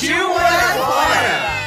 Partiu morar fora!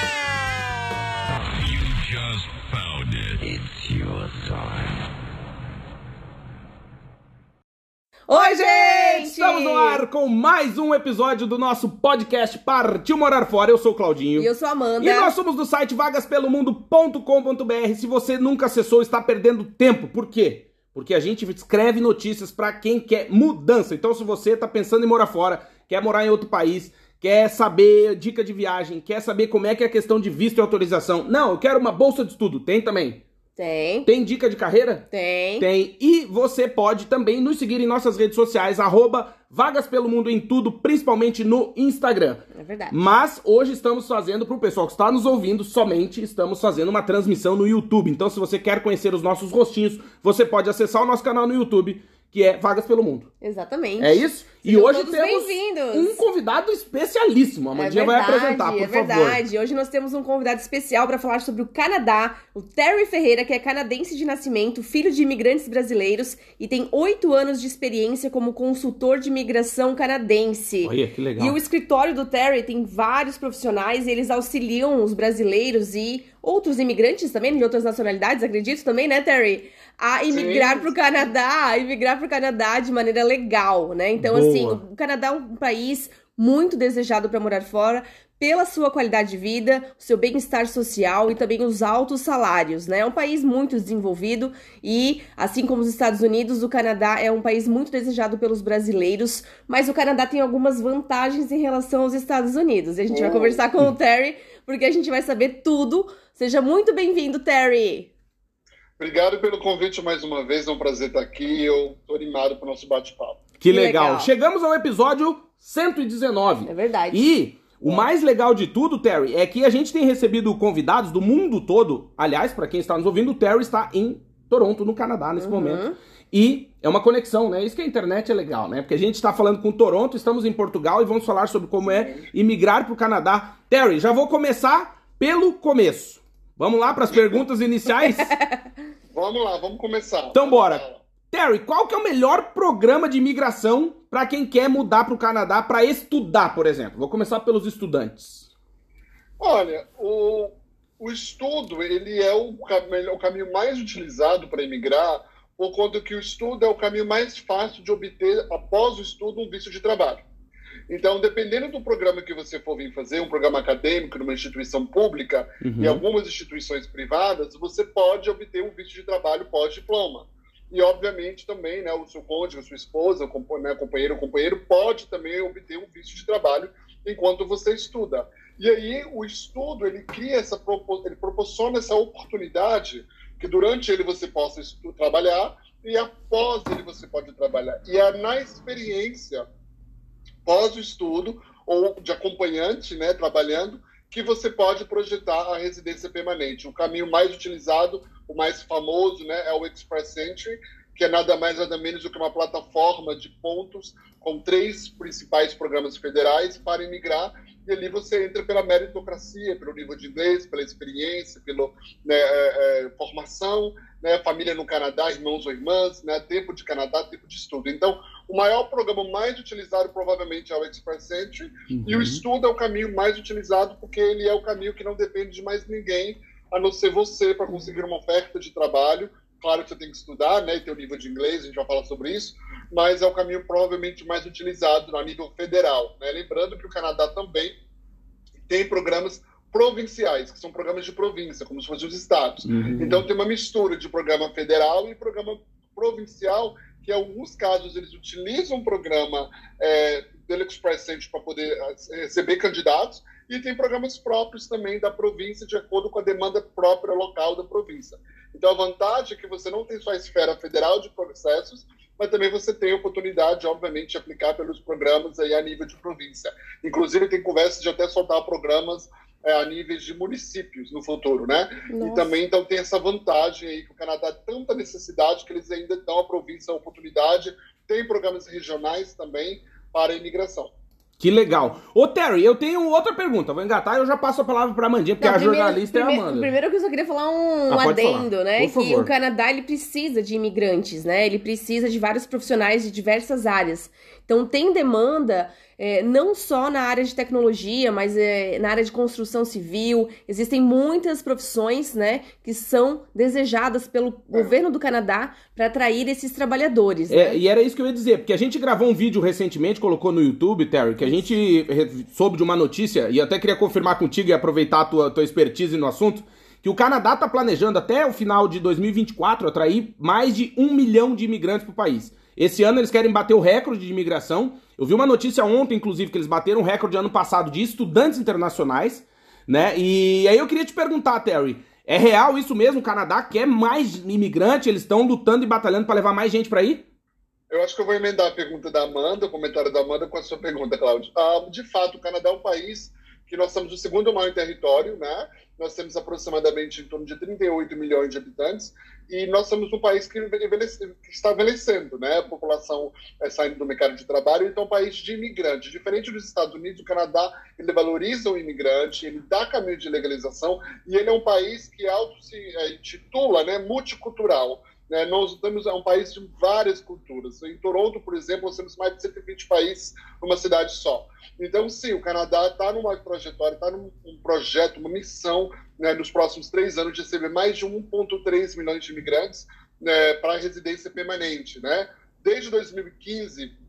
Oi, gente! Estamos no ar com mais um episódio do nosso podcast Partiu Morar Fora. Eu sou o Claudinho. E eu sou a Amanda. E nós somos do site vagaspelomundo.com.br. Se você nunca acessou, está perdendo tempo. Por quê? Porque a gente escreve notícias para quem quer mudança. Então, se você está pensando em morar fora, quer morar em outro país, quer saber dica de viagem, quer saber como é que é a questão de visto e autorização. Não, eu quero uma bolsa de estudo. Tem também. Tem. Tem dica de carreira? Tem. Tem. E você pode também nos seguir em nossas redes sociais, arroba Vagas Pelo Mundo em tudo, principalmente no Instagram. É verdade. Mas hoje estamos fazendo, para o pessoal que está nos ouvindo, somente estamos fazendo uma transmissão no YouTube. Então, se você quer conhecer os nossos rostinhos, você pode acessar o nosso canal no YouTube, que é Vagas Pelo Mundo. Exatamente. É isso? E hoje temos um convidado especialíssimo. A Mandinha vai apresentar, por é favor. verdade. Hoje nós temos um convidado especial para falar sobre o Canadá, o Terry Ferreira, que é canadense de nascimento, filho de imigrantes brasileiros e tem oito anos de experiência como consultor de imigração canadense. Olha, que legal. E o escritório do Terry tem vários profissionais e eles auxiliam os brasileiros e outros imigrantes também, de outras nacionalidades, acredito também, né, Terry? A imigrar para o Canadá, a imigrar para o Canadá de maneira legal, né? Então, Boa. Assim, o Canadá é um país muito desejado para morar fora pela sua qualidade de vida, o seu bem-estar social e também os altos salários, né? É um país muito desenvolvido e, assim como os Estados Unidos, o Canadá é um país muito desejado pelos brasileiros, mas o Canadá tem algumas vantagens em relação aos Estados Unidos. E a gente vai Oh. conversar com o Terry, porque a gente vai saber tudo. Seja muito bem-vindo, Terry! Obrigado pelo convite mais uma vez, é um prazer estar aqui. Eu estou animado para o nosso bate-papo. Que Que legal. legal. Chegamos ao episódio 119. É verdade. E o mais legal de tudo, Terry, é que a gente tem recebido convidados do mundo todo. Aliás, para quem está nos ouvindo, o Terry está em Toronto, no Canadá, nesse Uhum. momento. E é uma conexão, né? Isso que a internet é legal, né? Porque a gente está falando com Toronto, estamos em Portugal e vamos falar sobre como é imigrar para o Canadá. Terry, já vou começar pelo começo. Vamos lá para as perguntas iniciais? Vamos lá, vamos começar. Então, bora. Terry, qual que é o melhor programa de imigração para quem quer mudar para o Canadá para estudar, por exemplo? Vou começar pelos estudantes. Olha, o, o estudo ele é o, o caminho mais utilizado para emigrar, por conta que o estudo é o caminho mais fácil de obter, após o estudo, um visto de trabalho. Então, dependendo do programa que você for vir fazer, um programa acadêmico numa instituição pública e algumas instituições privadas, você pode obter um visto de trabalho pós-diploma. E, obviamente, também né, o seu cônjuge, a sua esposa, o né, companheiro ou companheiro pode também obter um visto de trabalho enquanto você estuda. E aí, o estudo, ele cria essa, ele proporciona essa oportunidade que durante ele você possa trabalhar e após ele você pode trabalhar. E é na experiência pós o estudo ou de acompanhante, né, trabalhando, que você pode projetar a residência permanente. O caminho mais utilizado, o mais famoso, né, é o Express Entry, que é nada mais nada menos do que uma plataforma de pontos com três principais programas federais para imigrar e ali você entra pela meritocracia, pelo nível de inglês, pela experiência, pela né, é, é, formação, né, família no Canadá, irmãos ou irmãs, né, tempo de Canadá, tempo de estudo. Então, o maior programa mais utilizado provavelmente é o Express Entry e o estudo é o caminho mais utilizado porque ele é o caminho que não depende de mais ninguém a não ser você para conseguir uma oferta de trabalho. Claro que você tem que estudar, né, e ter o nível de inglês, a gente vai falar sobre isso, mas é o caminho provavelmente mais utilizado a nível federal. Né? Lembrando que o Canadá também tem programas provinciais, que são programas de província, como se fossem os estados. Uhum. Então tem uma mistura de programa federal e programa provincial, que em alguns casos eles utilizam o programa é, do Express Entry para poder eh, receber candidatos, e tem programas próprios também da província, de acordo com a demanda própria local da província. Então a vantagem é que você não tem só a esfera federal de processos, mas também você tem a oportunidade, obviamente, de aplicar pelos programas aí a nível de província. Inclusive, tem conversas de até soltar programas é, a níveis de municípios no futuro, né? Nossa. E também, então, tem essa vantagem aí que o Canadá tem tanta necessidade que eles ainda dão à província a oportunidade. Tem programas regionais também para a imigração. Que legal. Ô, Terry, eu tenho outra pergunta. Vou engatar e eu já passo a palavra para a Mandinha, porque Não, a primeiro, jornalista primeiro, é a Amanda. Primeiro que eu só queria falar um ah, adendo, falar. né? Por que favor. o Canadá, ele precisa de imigrantes, né? Ele precisa de vários profissionais de diversas áreas. Então, tem demanda é, não só na área de tecnologia, mas é, na área de construção civil. Existem muitas profissões, né, que são desejadas pelo governo do Canadá para atrair esses trabalhadores. É, né? e era isso que eu ia dizer, porque a gente gravou um vídeo recentemente, colocou no YouTube, Terry, que a gente soube de uma notícia, e até queria confirmar contigo e aproveitar a tua, tua expertise no assunto, que o Canadá está planejando até o final de 2024 atrair mais de um milhão de imigrantes para o país. Esse ano eles querem bater o recorde de imigração. Eu vi uma notícia ontem, inclusive, que eles bateram o recorde ano passado de estudantes internacionais, né? E aí eu queria te perguntar, Terry, é real isso mesmo? O Canadá quer mais imigrante? Eles estão lutando e batalhando para levar mais gente para aí? Eu acho que eu vou emendar a pergunta da Amanda, o comentário da Amanda com a sua pergunta, Cláudio. Ah, de fato, o Canadá é um país que nós somos o segundo maior território, né? Nós temos aproximadamente em torno de 38 milhões de habitantes e nós somos um país que, que está envelhecendo, né? A população é, saindo do mercado de trabalho, então é um país de imigrantes. Diferente dos Estados Unidos, o Canadá, ele valoriza o imigrante, ele dá caminho de legalização e ele é um país que auto se é, intitula, né, multicultural. Né? Nós temos é um país de várias culturas. Em Toronto, por exemplo, nós temos mais de 120 países numa cidade só. Então, sim, o Canadá está numa trajetória, está num um projeto, uma missão, né, nos próximos três anos, de receber mais de 1,3 milhões de imigrantes né, para residência permanente. Né? Desde 2015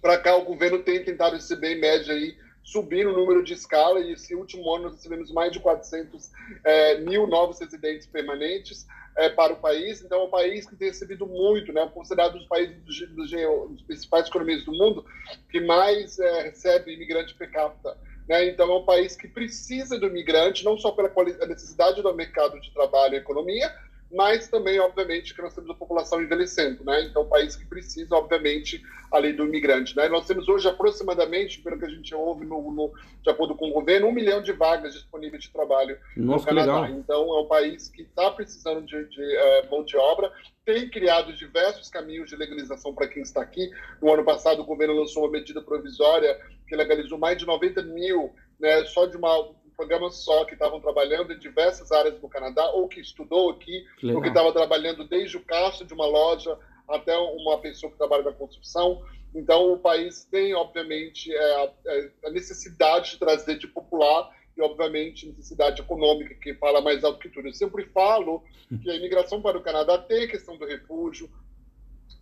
para cá, o governo tem tentado receber, em média, aí, subir o número de escala, e esse último ano nós recebemos mais de 400 é, mil novos residentes permanentes é, para o país. Então, é um país que tem recebido muito, né? considerado um dos países dos, dos, dos principais economias do mundo que mais é, recebe imigrante per capita. Né? Então, é um país que precisa do imigrante, não só pela necessidade do mercado de trabalho e economia, mas também, obviamente, que nós temos a população envelhecendo, né? Então, um país que precisa, obviamente, ali do imigrante, né? Nós temos hoje aproximadamente, pelo que a gente ouve no, no de acordo com o governo, um milhão de vagas disponíveis de trabalho Nossa, no Canadá. Então, é um país que está precisando de, de uh, mão de obra, tem criado diversos caminhos de legalização para quem está aqui. No ano passado, o governo lançou uma medida provisória que legalizou mais de 90 mil, né, só de uma programa só que estavam trabalhando em diversas áreas do Canadá, ou que estudou aqui, que ou que estava trabalhando desde o caixa de uma loja até uma pessoa que trabalha na construção. Então, o país tem, obviamente, é, é, a necessidade de trazer de popular e, obviamente, necessidade econômica, que fala mais alto que tudo. Eu sempre falo que a imigração para o Canadá tem a questão do refúgio,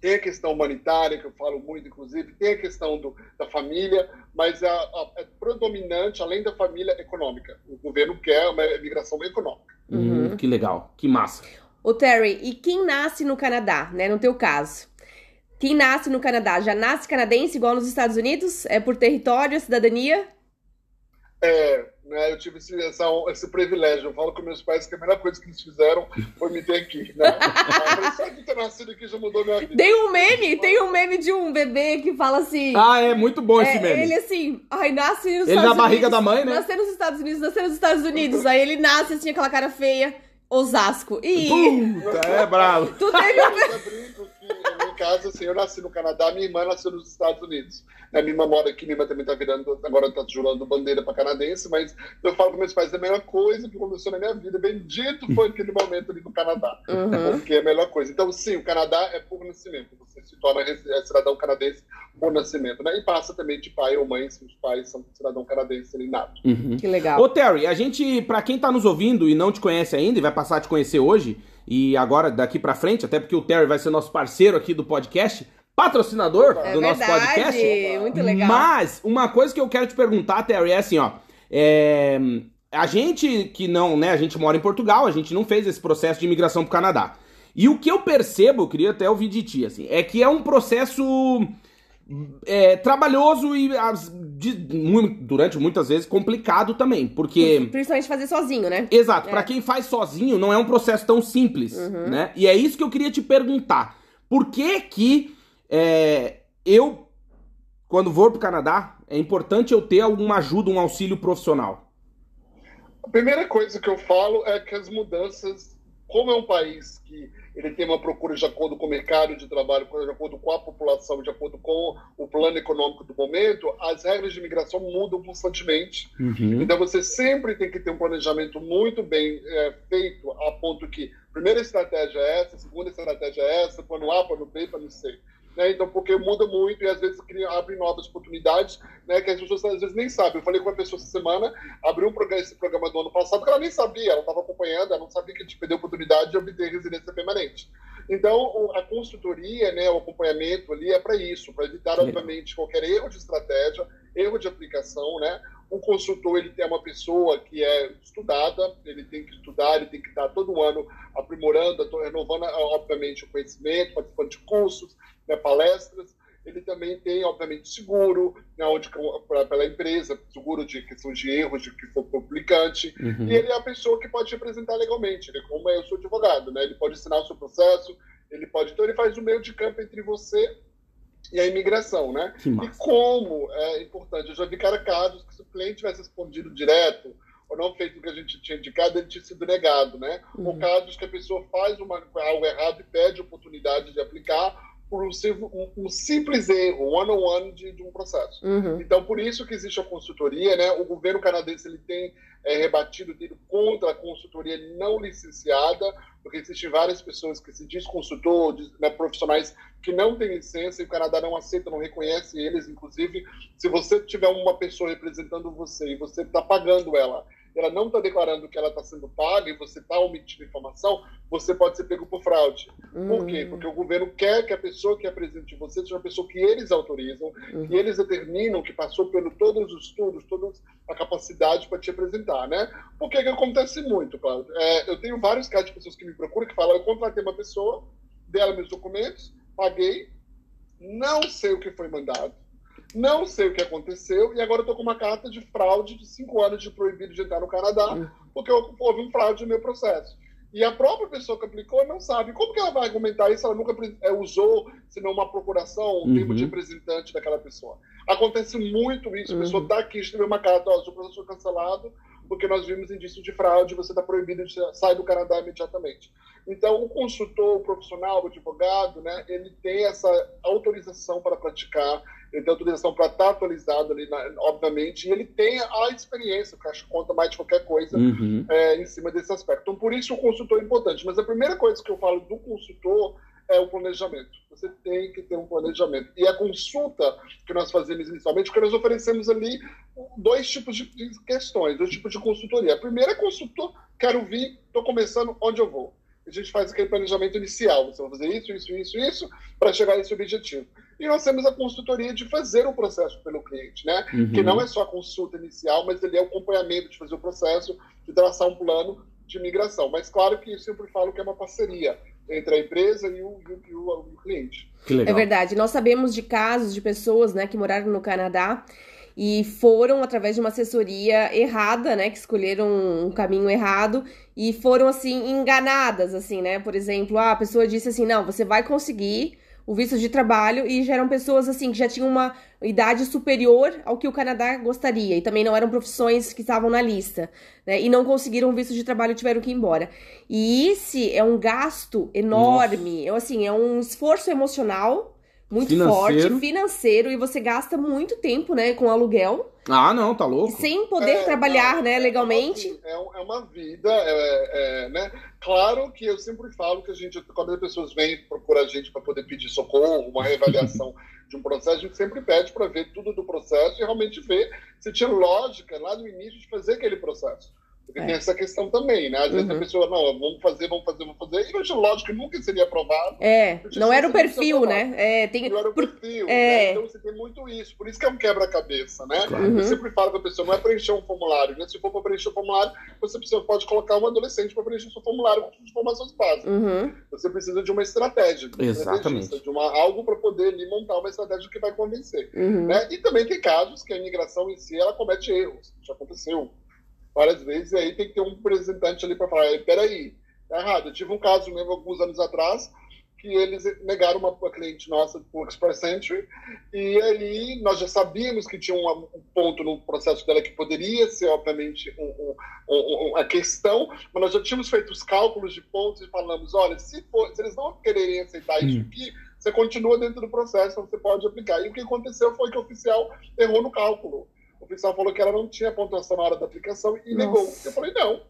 tem a questão humanitária, que eu falo muito, inclusive, tem a questão do, da família, mas a, a, é predominante, além da família, econômica. O governo quer uma imigração econômica. Uhum. Hum, que legal, que massa. Ô Terry, e quem nasce no Canadá, né, no teu caso? Quem nasce no Canadá, já nasce canadense igual nos Estados Unidos? É por território, cidadania? É, né? Eu tive esse, essa, esse privilégio. Eu falo com meus pais que a melhor coisa que eles fizeram foi me ter aqui, né? Só de ter nascido aqui já mudou minha vida. Tem um meme, tem um meme de um bebê que fala assim... Ah, é muito bom esse é, meme. Ele assim, ai, nasce nos ele Estados Unidos. Ele na barriga da mãe, né? Nascer nos Estados Unidos, nascer nos Estados Unidos. Aí ele nasce assim, aquela cara feia. Osasco. E... Puta, é bravo. Tu teve... Eu casa, assim, eu nasci no Canadá, minha irmã nasceu nos Estados Unidos. A minha irmã mora aqui, minha irmã também está virando, agora está jurando bandeira para canadense, mas eu falo com meus pais, é a melhor coisa que começou na minha vida, bendito foi aquele momento ali no Canadá, uhum. porque é a melhor coisa. Então, sim, o Canadá é por nascimento, você se torna é cidadão canadense por nascimento, né? E passa também de pai ou mãe, se os pais são cidadão canadense ali nato. Uhum. Que legal. Ô, Terry, a gente, para quem está nos ouvindo e não te conhece ainda e vai passar a te conhecer hoje, e agora daqui para frente, até porque o Terry vai ser nosso parceiro aqui do podcast, patrocinador é do verdade, nosso podcast. Muito legal. Mas uma coisa que eu quero te perguntar, Terry, é assim, ó, é... a gente que não, né, a gente mora em Portugal, a gente não fez esse processo de imigração pro Canadá. E o que eu percebo, eu queria até ouvir de ti, assim, é que é um processo é, trabalhoso e as, de, durante muitas vezes complicado também, porque principalmente fazer sozinho, né? Exato, é. para quem faz sozinho não é um processo tão simples, uhum. né? E é isso que eu queria te perguntar. Por que que é, eu, quando vou para o Canadá, é importante eu ter alguma ajuda, um auxílio profissional. A primeira coisa que eu falo é que as mudanças, como é um país que ele tem uma procura de acordo com o mercado de trabalho, de acordo com a população, de acordo com o plano econômico do momento, as regras de imigração mudam constantemente. Uhum. Então você sempre tem que ter um planejamento muito bem é, feito, a ponto que primeira estratégia é essa, segunda estratégia é essa, plano A, plano B, plano C. Né? Então, porque muda muito e às vezes cria, abre novas oportunidades né, que as pessoas às vezes nem sabem. Eu falei com uma pessoa essa semana, abriu um programa, esse programa do ano passado, que ela nem sabia, ela estava acompanhando, ela não sabia que a gente perdeu a oportunidade de obter residência permanente. Então, a consultoria, né, o acompanhamento ali é para isso, para evitar, obviamente, qualquer erro de estratégia, erro de aplicação, né? O consultor ele tem uma pessoa que é estudada, ele tem que estudar, ele tem que estar todo ano aprimorando, renovando, obviamente, o conhecimento, participando de cursos, né, palestras. Ele também tem, obviamente, seguro, né, onde, pra, pela empresa, seguro de questão de erros, de que for publicante. Uhum. E ele é a pessoa que pode representar legalmente. Né, como eu sou advogado, né, ele pode ensinar o seu processo, ele pode. Então, ele faz o meio de campo entre você e a imigração, né? E como é importante, eu já vi cara casos que se o cliente tivesse respondido direto ou não feito o que a gente tinha indicado, ele tinha sido negado, né? Uhum. Ou casos que a pessoa faz uma, algo errado e pede oportunidade de aplicar por um, um, simples erro, one-on-one de, de, um processo. Uhum. Então, por isso que existe a consultoria, né? O governo canadense ele tem é, rebatido, tido contra a consultoria não licenciada, porque existem várias pessoas que se diz consultor, né, profissionais que não têm licença e o Canadá não aceita, não reconhece eles. Inclusive, se você tiver uma pessoa representando você e você está pagando ela ela não está declarando que ela está sendo paga e você está omitindo informação, você pode ser pego por fraude. Uhum. Por quê? Hum. Porque o governo quer que a pessoa que apresente você seja uma pessoa que eles autorizam uhum. e eles determinam que passou por todos os estudos, toda a capacidade para te apresentar, né? Por que que acontece muito, Cláudio? É, eu tenho vários casos de pessoas que me procuram que falam, eu contratei uma pessoa, dela meus documentos, paguei, não sei o que foi mandado, não sei o que aconteceu e agora eu tô com uma carta de fraude de cinco anos de proibido de entrar no Canadá, hum. porque houve um fraude no meu processo. E a própria pessoa que aplicou não sabe. Como que ela vai argumentar isso? Ela nunca é, usou, senão uma procuração, um uhum. termo de representante daquela pessoa. Acontece muito isso. A pessoa está uhum. aqui, escreveu uma carta, ó, seu processo foi cancelado, porque nós vimos indício de fraude, você está proibido de sair do Canadá imediatamente. Então, o consultor, o profissional, o advogado, né, ele tem essa autorização para praticar, ele tem autorização para estar tá atualizado ali, obviamente, e ele tem a experiência, acho que conta mais de qualquer coisa uhum. é, em cima desse aspecto. Então, por isso o consultor é importante. Mas a primeira coisa que eu falo do consultor é o planejamento. Você tem que ter um planejamento. E a consulta que nós fazemos inicialmente, que nós oferecemos ali dois tipos de questões, dois tipos de consultoria. A primeira é consultor, quero vir, estou começando, onde eu vou? A gente faz aquele planejamento inicial. Você vai fazer isso, isso, isso, isso, para chegar a esse objetivo. E nós temos a consultoria de fazer o processo pelo cliente, né? Uhum. Que não é só a consulta inicial, mas ele é o acompanhamento de fazer o processo, de traçar um plano de migração. Mas claro que eu sempre falo que é uma parceria entre a empresa e o, e o, o cliente. É verdade. Nós sabemos de casos de pessoas né, que moraram no Canadá e foram através de uma assessoria errada, né, que escolheram um caminho errado e foram assim enganadas, assim, né? Por exemplo, a pessoa disse assim: "Não, você vai conseguir o visto de trabalho e já eram pessoas assim que já tinham uma idade superior ao que o Canadá gostaria e também não eram profissões que estavam na lista, né? E não conseguiram o visto de trabalho e tiveram que ir embora. E esse é um gasto enorme, é assim, é um esforço emocional muito financeiro. forte, financeiro, e você gasta muito tempo, né, com aluguel. Ah, não, tá louco. Sem poder é, trabalhar, não, né, é legalmente. É, é uma vida, é, é, né? Claro que eu sempre falo que a gente, quando as pessoas vêm procurar a gente para poder pedir socorro, uma reavaliação de um processo, a gente sempre pede para ver tudo do processo e realmente ver se tinha lógica lá no início de fazer aquele processo. Porque é. tem essa questão também, né? Às vezes uhum. a pessoa, não, vamos fazer, vamos fazer, vamos fazer. E lógico que nunca seria aprovado. É, não era o perfil, né? É, tem... Não era o perfil. É... Né? Então você tem muito isso. Por isso que é um quebra-cabeça, né? Uhum. Eu sempre falo para a pessoa, não é preencher um formulário, né? Se for para preencher um formulário, você precisa, pode colocar um adolescente para preencher seu formulário com informações básicas. Uhum. Você precisa de uma estratégia. De Exatamente. De uma, algo para poder ali, montar uma estratégia que vai convencer. Uhum. Né? E também tem casos que a imigração em si, ela comete erros. Já aconteceu várias vezes, e aí tem que ter um representante ali para falar, peraí, tá errado. Eu tive um caso mesmo alguns anos atrás, que eles negaram uma, uma cliente nossa por Express Entry, e aí nós já sabíamos que tinha um, um ponto no processo dela que poderia ser, obviamente, um, um, uma questão, mas nós já tínhamos feito os cálculos de pontos e falamos, olha, se, for, se eles não quererem aceitar isso hum. aqui, você continua dentro do processo, você pode aplicar. E o que aconteceu foi que o oficial errou no cálculo. O oficial falou que ela não tinha pontuação na hora da aplicação e Nossa. negou. Eu falei, não,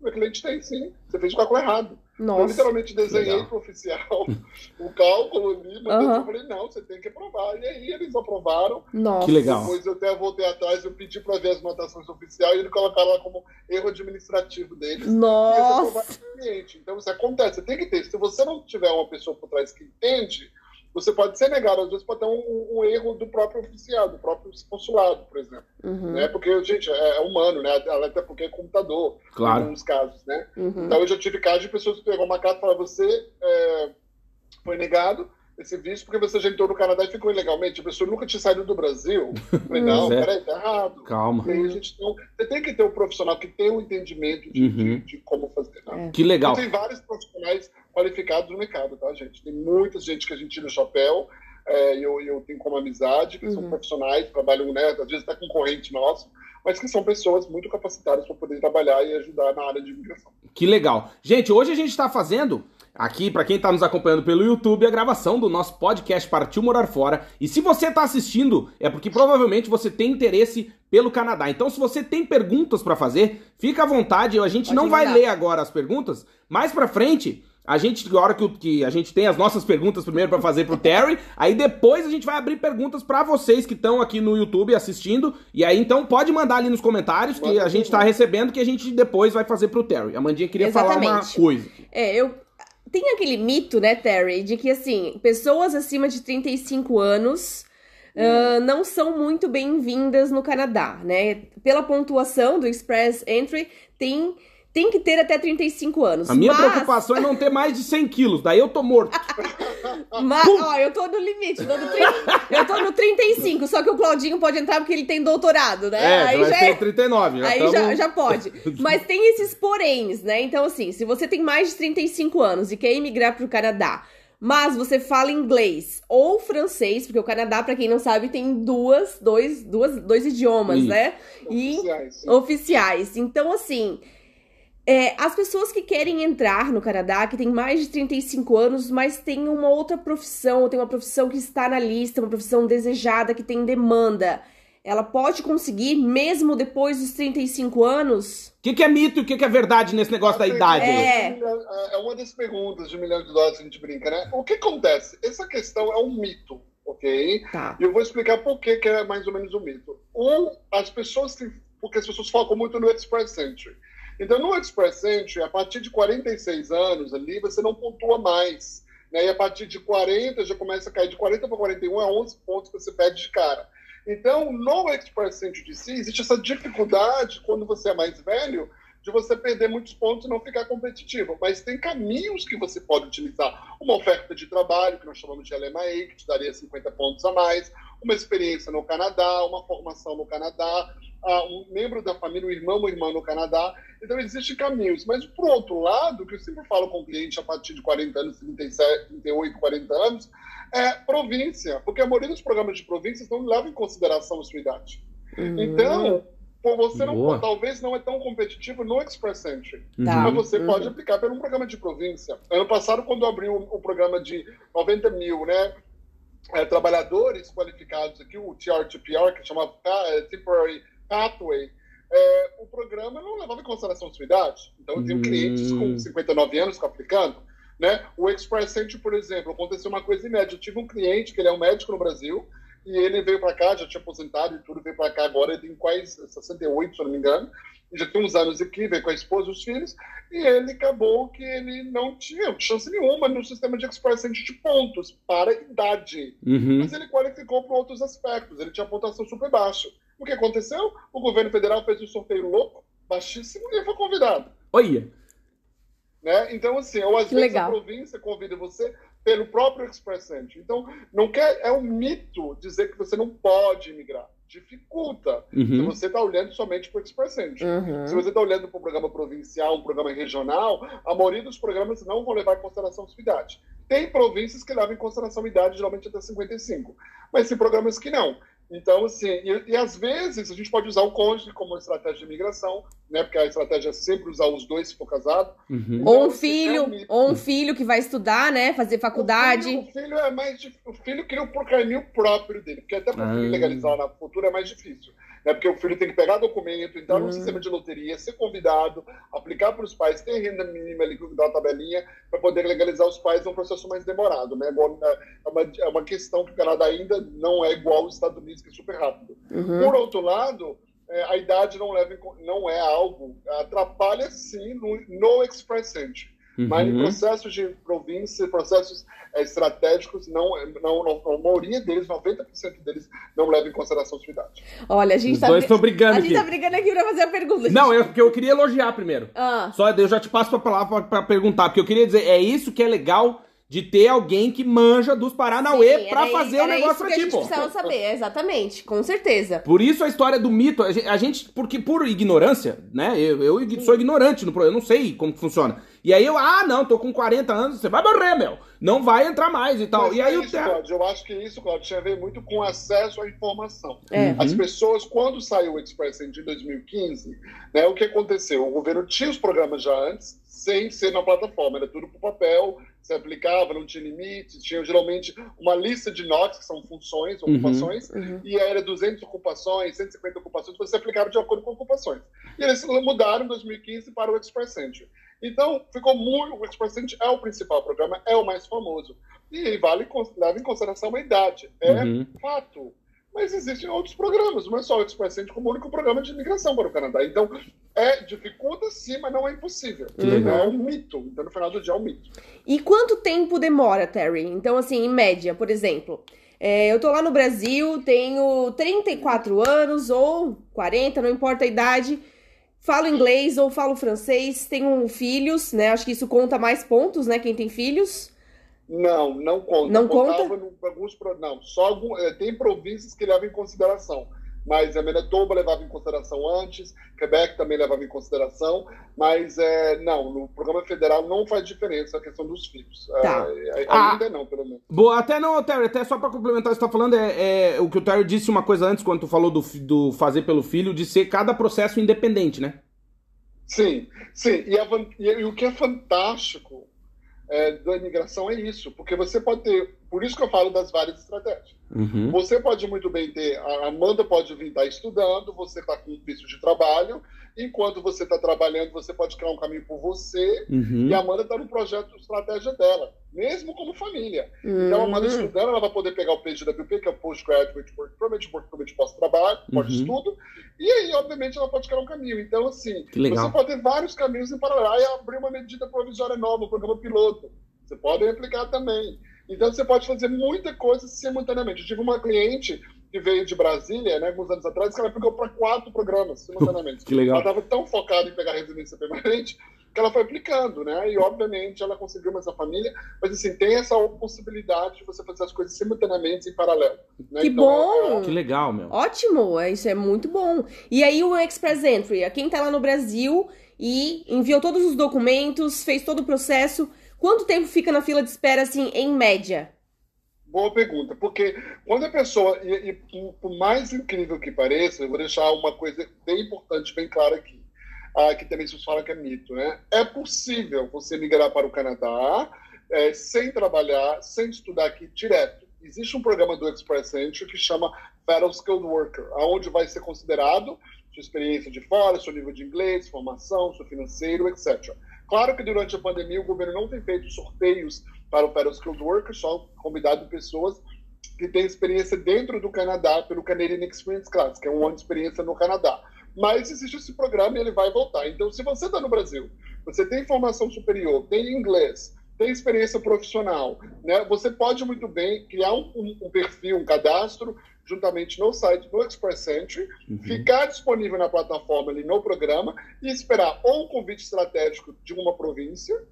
meu cliente tem sim, você fez o cálculo errado. Nossa. Eu literalmente desenhei para o oficial o cálculo ali, mas uhum. eu falei, não, você tem que aprovar. E aí eles aprovaram. Nossa. Que legal. Depois eu até voltei atrás, eu pedi para ver as anotações oficiais e ele colocaram lá como erro administrativo deles. Nossa. cliente. Então isso acontece, você tem que ter. Se você não tiver uma pessoa por trás que entende, você pode ser negado, às vezes pode ter um, um, erro do próprio oficial, do próprio consulado, por exemplo. Uhum. Né? Porque, gente, é, é, humano, né? Até porque é computador, claro. em alguns casos, né? Uhum. Então eu já tive casos de pessoas que pegam uma carta e falaram, você é, foi negado esse visto porque você já entrou no Canadá e ficou ilegalmente. A pessoa nunca tinha saído do Brasil. Eu falei, não, é. peraí, tá errado. Calma. Aí a gente não... Você tem que ter um profissional que tenha um entendimento de, uhum. de, de como fazer. Né? Que legal. E tem vários profissionais qualificados no mercado, tá, gente? Tem muita gente que a gente tira o chapéu, é, eu, eu tenho como amizade, que uhum. são profissionais, trabalham, né, às vezes até concorrente nosso, mas que são pessoas muito capacitadas para poder trabalhar e ajudar na área de imigração. Que legal. Gente, hoje a gente está fazendo aqui, para quem está nos acompanhando pelo YouTube, a gravação do nosso podcast Partiu Morar Fora. E se você está assistindo, é porque provavelmente você tem interesse pelo Canadá. Então, se você tem perguntas para fazer, fica à vontade. A gente Pode não mandar. vai ler agora as perguntas. Mais para frente, a gente, na hora que, que, a gente tem as nossas perguntas primeiro para fazer pro Terry, aí depois a gente vai abrir perguntas para vocês que estão aqui no YouTube assistindo. E aí então pode mandar ali nos comentários que a gente tá recebendo que a gente depois vai fazer pro Terry. A Mandinha queria Exatamente. falar uma coisa. É, eu tem aquele mito, né, Terry, de que assim, pessoas acima de 35 anos Uh, não são muito bem-vindas no Canadá, né? Pela pontuação do Express Entry, tem tem que ter até 35 anos. A minha mas... preocupação é não ter mais de 100 quilos, daí eu tô morto. mas, ó, eu tô no limite, tô no 30, eu tô no 35, só que o Claudinho pode entrar porque ele tem doutorado, né? É, aí já é 39. Já aí tamo... já, já pode. Mas tem esses poréns, né? Então, assim, se você tem mais de 35 anos e quer emigrar pro Canadá, mas você fala inglês ou francês, porque o Canadá, para quem não sabe, tem duas, dois, duas, dois idiomas, Isso. né? E oficiais. oficiais. Então, assim, é, as pessoas que querem entrar no Canadá, que têm mais de 35 anos, mas têm uma outra profissão, ou tem uma profissão que está na lista, uma profissão desejada, que tem demanda, ela pode conseguir mesmo depois dos 35 anos? O que, que, é mito e o que, que, é verdade nesse negócio da idade? É. é uma das perguntas de um milhão de dólares que a gente brinca, né? O que acontece? Essa questão é um mito, ok? Tá. E eu vou explicar por que, que é mais ou menos um mito. Um, as pessoas, porque as pessoas focam muito no Express Entry. Então, no Express Entry, a partir de 46 anos ali, você não pontua mais. Né? E a partir de 40, já começa a cair de 40 para 41, é 11 pontos que você perde de cara. Então, no Express Entry de si, existe essa dificuldade, quando você é mais velho, de você perder muitos pontos e não ficar competitivo. Mas tem caminhos que você pode utilizar. Uma oferta de trabalho, que nós chamamos de LMAE, que te daria 50 pontos a mais, uma experiência no Canadá, uma formação no Canadá, um membro da família, um irmão ou irmã no Canadá. Então, existem caminhos. Mas, por outro lado, que eu sempre falo com o cliente a partir de 40 anos, 37, 38, 40 anos, é província. Porque a maioria dos programas de províncias não levam em consideração a sua idade. Uhum. Então, você não, talvez não é tão competitivo no Express Entry. Tá. Mas você uhum. pode aplicar pelo um programa de província. Ano passado, quando eu abri o um, um programa de 90 mil, né? É, trabalhadores qualificados aqui, o TR2PR, que chama é, Temporary Pathway, é, o programa não levava em consideração a sua idade. Então, eu tenho hum. clientes com 59 anos que aplicando. Né? O Express Entry, por exemplo, aconteceu uma coisa inédita. Eu tive um cliente que ele é um médico no Brasil e ele veio para cá, já tinha aposentado e tudo, veio para cá agora, ele tem quase 68, se eu não me engano, já tem uns anos aqui, veio com a esposa e os filhos, e ele acabou que ele não tinha chance nenhuma no sistema de Express Entry de pontos para idade. Uhum. Mas ele qualificou para outros aspectos, ele tinha pontuação super baixa. O que aconteceu? O governo federal fez um sorteio louco, baixíssimo, e ele foi convidado. Olha! Né? Então, assim, ou às que vezes legal. a província convida você pelo próprio Express Entry. Então, não quer, é um mito dizer que você não pode imigrar. dificulta. Uhum. Se você está olhando somente para o Express Entry. Uhum. Se você está olhando para um programa provincial, um programa regional, a maioria dos programas não vão levar em consideração a sua idade. Tem províncias que levam em consideração a idade, geralmente até 55. Mas tem programas que não. Então, assim, e, e, às vezes a gente pode usar o cônjuge como estratégia de imigração, né? Porque a estratégia é sempre usar os dois se for casado. Uhum. Então, ou um filho, é um ou um filho que vai estudar, né? Fazer faculdade. O filho, o filho é mais o filho cria o caminho próprio dele, porque até para ah. legalizar na futura é mais difícil né? Porque o filho tem que pegar documento, entrar no hum. sistema de loteria, ser convidado, aplicar para os pais, ter renda mínima ali, uma tabelinha, para poder legalizar os pais é um processo mais demorado, né? É uma, é uma questão que o Canadá ainda não é igual aos Estados Unidos, que é super rápido. Uhum. Por outro lado, é, a idade não, leva, não é algo, atrapalha sim no, no Express Entry. Uhum. Mas em processos de província, processos é, estratégicos, não, não, não, a maioria deles, 90% deles, não leva em consideração a sua idade. Olha, a gente Os tá. Dois estão brigando a gente tá brigando aqui pra fazer a pergunta. Não, é porque eu queria elogiar primeiro. Ah. Só eu já te passo a palavra pra, perguntar, porque eu queria dizer, é isso que é legal de ter alguém que manja dos Paranauê Sim, pra fazer o negócio pra ti, pô. a gente precisava saber, exatamente, com certeza. Por isso a história do mito, a gente, porque por ignorância, né, eu, eu sou ignorante no eu não sei como que funciona. E aí eu, ah, não, tô com 40 anos, você vai morrer, meu. Não vai entrar mais e tal. Mas e aí é isso, o Cláudio, eu acho que isso, Cláudio, tinha a ver muito com acesso à informação. É. As pessoas, quando saiu o Express em 2015, né, o que aconteceu? O governo tinha os programas já antes, sem ser na plataforma, era tudo por papel, se aplicava, não tinha limite, tinha geralmente uma lista de notas, que são funções, uhum, ocupações, uhum, uhum. e era 200 ocupações, 150 ocupações, você aplicava de acordo com ocupações. E eles mudaram em 2015 para o Express Entry. Então, ficou muito. O Express Entry é o principal programa, é o mais famoso. E vale, leva em consideração a idade. É uhum. fato. Mas existem outros programas, não é só o Express Entry como o único programa de imigração para o Canadá. Então, é dificulta sim, mas não é impossível. Uhum. É um mito. Então, no final do dia, é um mito. E quanto tempo demora, Terry? Então, assim, em média, por exemplo, é, eu tô lá no Brasil, tenho 34 anos ou 40, não importa a idade, falo inglês ou falo francês, tenho filhos, né? Acho que isso conta mais pontos, né? Quem tem filhos. Não, não conta. Não conta? alguns, não, só algum, é, tem províncias que levam em consideração. Mas a Manitoba levava em consideração antes, Quebec também levava em consideração, mas é, não, no programa federal não faz diferença a questão dos filhos. Tá. É, é ah. ainda não, pelo menos. Boa, até não, Terry, até só para complementar o que você está falando, é, é, o que o Terry disse uma coisa antes, quando tu falou do, do fazer pelo filho, de ser cada processo independente, né? Sim, sim. E, a, e, e o que é fantástico é, da imigração é isso, porque você pode ter, por isso que eu falo das várias estratégias. Uhum. Você pode muito bem ter, a Amanda pode vir estar estudando, você está com um visto de trabalho, enquanto você está trabalhando, você pode criar um caminho por você, uhum. e a Amanda está no projeto estratégia dela, mesmo como família. Uhum. Então, a Amanda uhum. estudando, ela vai poder pegar o PGWP, que é o Postgraduate Work Permit, Work Permit pós-trabalho, pós-estudo, uhum. e aí, obviamente, ela pode criar um caminho. Então, assim, você pode ter vários caminhos em paralelo, e abrir uma medida provisória nova, um programa piloto. Você pode aplicar também. Então, você pode fazer muita coisa simultaneamente. Eu tive uma cliente que veio de Brasília, né, alguns anos atrás, que ela pegou para quatro programas simultaneamente. Que legal. Ela estava tão focada em pegar residência permanente que ela foi aplicando, né? E obviamente ela conseguiu mais a família, mas assim, tem essa possibilidade de você fazer as coisas simultaneamente em paralelo. Né? Que então, bom! É... Que legal, meu. Ótimo, é, isso é muito bom. E aí o Express Entry, quem está lá no Brasil e enviou todos os documentos, fez todo o processo, quanto tempo fica na fila de espera, assim, em média? Boa pergunta, porque quando a pessoa, e, e por mais incrível que pareça, eu vou deixar uma coisa bem importante, bem clara aqui, ah, que também se fala que é mito, né? É possível você migrar para o Canadá é, sem trabalhar, sem estudar aqui direto. Existe um programa do Express Entry que chama Federal Skilled Worker, aonde vai ser considerado sua experiência de fora, seu nível de inglês, formação, seu financeiro, etc. Claro que durante a pandemia o governo não tem feito sorteios para o Federal Skilled Worker, só convidado pessoas que têm experiência dentro do Canadá pelo Canadian Experience Class, que é um ano de experiência no Canadá. Mas existe esse programa e ele vai voltar. Então, se você está no Brasil, você tem formação superior, tem inglês, tem experiência profissional, né? Você pode muito bem criar um, um, um perfil, um cadastro, juntamente no site do Express Entry, uhum. ficar disponível na plataforma ali no programa e esperar ou um convite estratégico de uma província,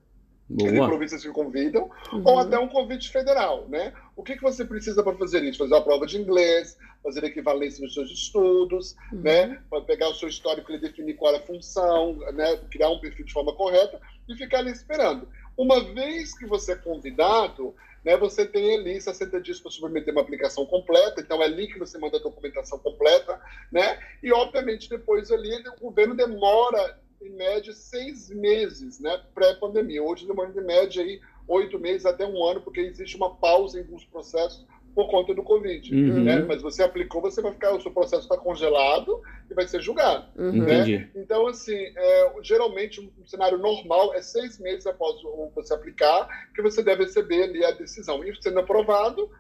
Boa. províncias que convidam, uhum. ou até um convite federal, né? O que, que você precisa para fazer isso? Fazer a prova de inglês, fazer equivalência nos seus estudos, uhum. né? Para pegar o seu histórico e definir qual é a função, né? Criar um perfil de forma correta e ficar ali esperando. Uma vez que você é convidado, né, você tem ali 60 dias para submeter uma aplicação completa, então é ali que você manda a documentação completa, né? E obviamente depois ali o governo demora em média seis meses, né, pré-pandemia. Hoje demora em média aí oito meses até um ano, porque existe uma pausa em alguns processos por conta do Covid. Uhum. Né? Mas você aplicou, você vai ficar, o seu processo está congelado e vai ser julgado. Uhum. Né? Então, assim, é, geralmente um cenário normal é seis meses após você aplicar que você deve receber ali a decisão. E sendo aprovado,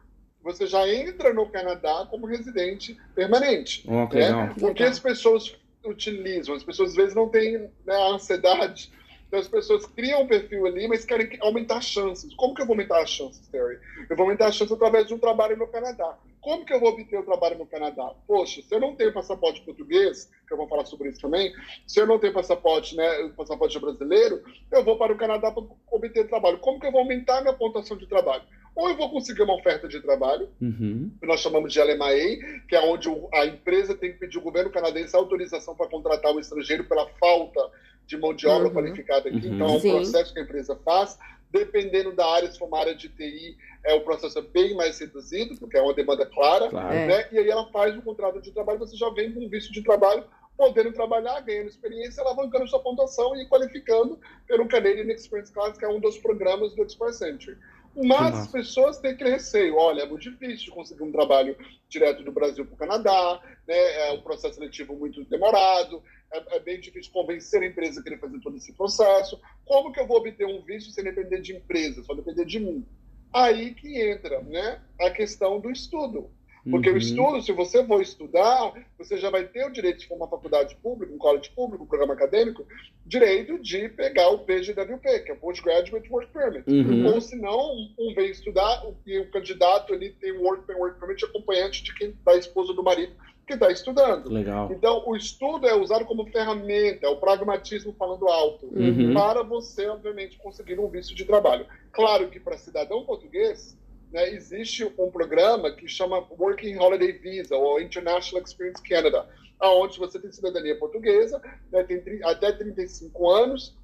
você já entra no Canadá como residente permanente. Oh, né? Porque as pessoas utilizam. As pessoas às vezes não têm né, a ansiedade. Então as pessoas criam um perfil ali, mas querem aumentar as chances. Como que eu vou aumentar as chances, Terry? Eu vou aumentar as chances através de um trabalho no Canadá. Como que eu vou obter o trabalho no Canadá? Poxa, se eu não tenho passaporte português, que eu vou falar sobre isso também, se eu não tenho passaporte, né, passaporte brasileiro, eu vou para o Canadá para obter trabalho. Como que eu vou aumentar minha pontuação de trabalho? Ou eu vou conseguir uma oferta de trabalho, uhum. que nós chamamos de LMAE, que é onde a empresa tem que pedir ao governo canadense autorização para contratar o estrangeiro pela falta de mão de obra uhum. qualificada aqui. Uhum. Então, é um Sim. processo que a empresa faz. Dependendo da área, se for uma área de TI, é, o processo é bem mais reduzido, porque é uma demanda clara. Claro. Né? E aí ela faz o contrato de trabalho, você já vem com um visto de trabalho podendo trabalhar, ganhando experiência, alavancando sua pontuação e qualificando pelo Canadian Experience Class, que é um dos programas do Express Entry. Mas as pessoas têm aquele receio. Olha, é muito difícil conseguir um trabalho direto do Brasil para o Canadá, né? é um processo seletivo muito demorado, é, é, bem difícil convencer a empresa a querer fazer todo esse processo. Como que eu vou obter um visto sem depender de empresa, só depender de mim? Aí que entra né, a questão do estudo. Porque uhum. o estudo, se você for estudar, você já vai ter o direito de formar faculdade pública, um college público, um programa acadêmico, direito de pegar o PGWP, que é o Postgraduate Work Permit. Uhum. Ou se não, um vem estudar e o candidato ali tem o Work, work Permit acompanhante de quem da esposa do marido que está estudando. Legal. Então, o estudo é usado como ferramenta, é o pragmatismo falando alto, uhum. para você, obviamente, conseguir um visto de trabalho. Claro que para cidadão português, né, existe um programa que chama Working Holiday Visa, ou International Experience Canada, aonde você tem cidadania portuguesa, né, tem até 35 anos,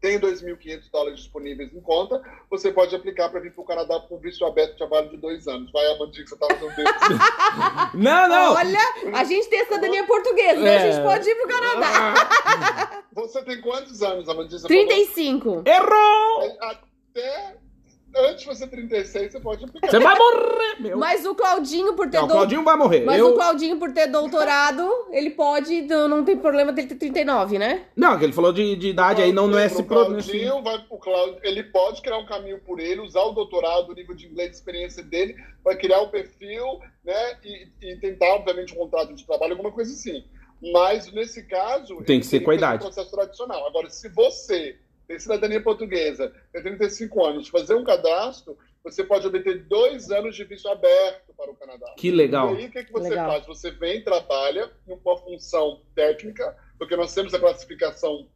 tem 2.500 dólares disponíveis em conta, você pode aplicar para vir para o Canadá com visto aberto de trabalho de dois anos. Vai, Amandinha, que você estava fazendo Não, não! Olha, a gente tem cidadania portuguesa, é. né? A gente pode ir para o Canadá. Você tem quantos anos, Amandinha? 35. Falou? Errou! Até antes de você 36, você pode aplicar. Você vai morrer, meu. Mas o Claudinho, por ter. Não, o Claudinho vai morrer. Mas eu... o Claudinho, por ter doutorado, ele pode. Não tem problema ter 39, né? Não, que ele falou de, de idade aí, não, não é esse problema. O Claudinho, vai, o Claudio, ele pode criar um caminho por ele, usar o doutorado, o nível de inglês, de experiência dele, para criar o um perfil, né? E, e tentar, obviamente, um contrato de trabalho, alguma coisa assim. Mas, nesse caso. Tem que ser com a idade. Um processo tradicional. Agora, se você tem cidadania portuguesa, tem 35 anos, fazer um cadastro, você pode obter dois anos de visto aberto para o Canadá. Que legal. E aí, o que, que você legal. faz? Você vem, trabalha em uma função técnica, porque nós temos a classificação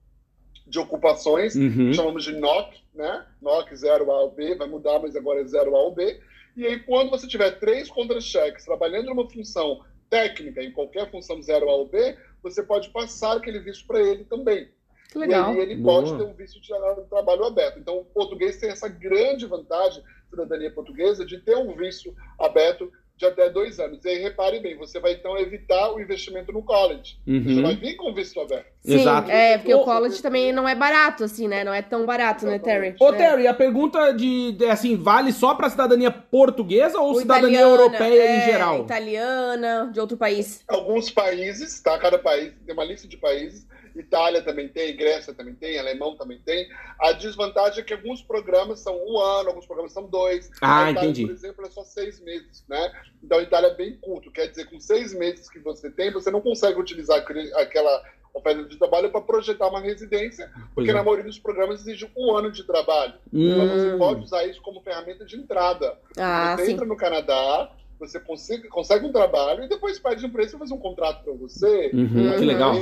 de ocupações, uhum. chamamos de NOC, né? NOC 0 A ou B, vai mudar, mas agora é 0 A ou B. E aí, quando você tiver três contra-cheques trabalhando numa função técnica, em qualquer função 0 A ou B, você pode passar aquele visto para ele também. Legal. E aí ele Boa. pode ter um visto de trabalho aberto. Então, o português tem essa grande vantagem, cidadania portuguesa, de ter um visto aberto de até dois anos. E aí, repare bem, você vai então evitar o investimento no college. Uhum. Você vai vir com o visto aberto. Sim, Exato. É, porque o college também não é barato, assim, né? Não é tão barato, né, Terry? Ô, é. Terry, a pergunta de, assim, vale só pra cidadania portuguesa ou, ou cidadania italiana, europeia é, em geral? Italiana, de outro país. Alguns países, tá? Cada país tem uma lista de países Itália também tem, Grécia também tem, Alemão também tem. A desvantagem é que alguns programas são um ano, alguns programas são dois. Ah, Itália, entendi. Por exemplo, é só seis meses, né? Então, a Itália é bem curto. Quer dizer, com seis meses que você tem, você não consegue utilizar aquela oferta de trabalho para projetar uma residência, porque é. na maioria dos programas exige um ano de trabalho. Hum. Então, você pode usar isso como ferramenta de entrada. Ah, você sim. entra no Canadá, você consegue, consegue um trabalho e depois pede um preço e faz um contrato para você. Uhum, que legal.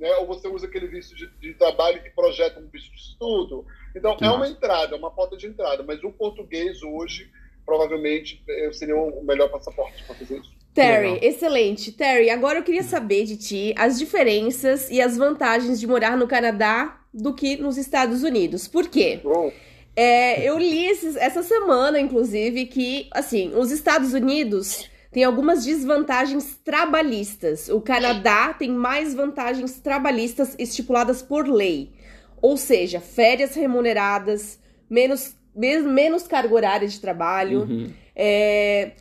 Né? ou você usa aquele visto de, de trabalho que projeta um visto de estudo. Então, é uma entrada, é uma porta de entrada, mas o português hoje, provavelmente, eh, seria o melhor passaporte para fazer isso. Terry, excelente. Terry, agora eu queria saber de ti as diferenças e as vantagens de morar no Canadá do que nos Estados Unidos. Por quê? Bom, É, eu li esses- essa semana, inclusive, que, assim, os Estados Unidos têm algumas desvantagens trabalhistas. O Canadá tem mais vantagens trabalhistas estipuladas por lei. Ou seja, férias remuneradas, menos, men- menos carga horária de trabalho, Uhum. é,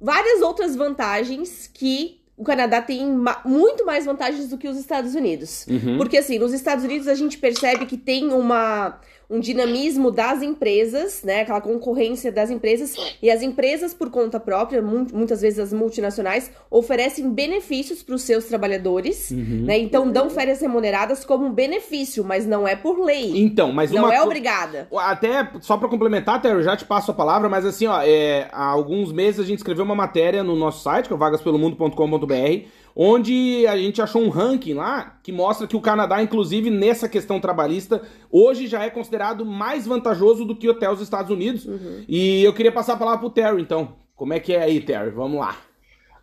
várias outras vantagens que o Canadá tem ma- muito mais vantagens do que os Estados Unidos. Uhum. Porque assim, nos Estados Unidos a gente percebe que tem uma, um dinamismo das empresas, né? Aquela concorrência das empresas. E as empresas, por conta própria, mu- muitas vezes as multinacionais, oferecem benefícios para os seus trabalhadores, Uhum. né? Então dão férias remuneradas como um benefício, mas não é por lei. Então, mas não uma é obrigada. Até, só pra complementar, Terry, eu já te passo a palavra, mas assim, ó, é, há alguns meses a gente escreveu uma matéria no nosso site, que é o vagaspelomundo.com.br, onde a gente achou um ranking lá que mostra que o Canadá, inclusive nessa questão trabalhista, hoje já é considerado mais vantajoso do que até os Estados Unidos. Uhum. E eu queria passar a palavra pro Terry, então. Como é que é aí, Terry? Vamos lá.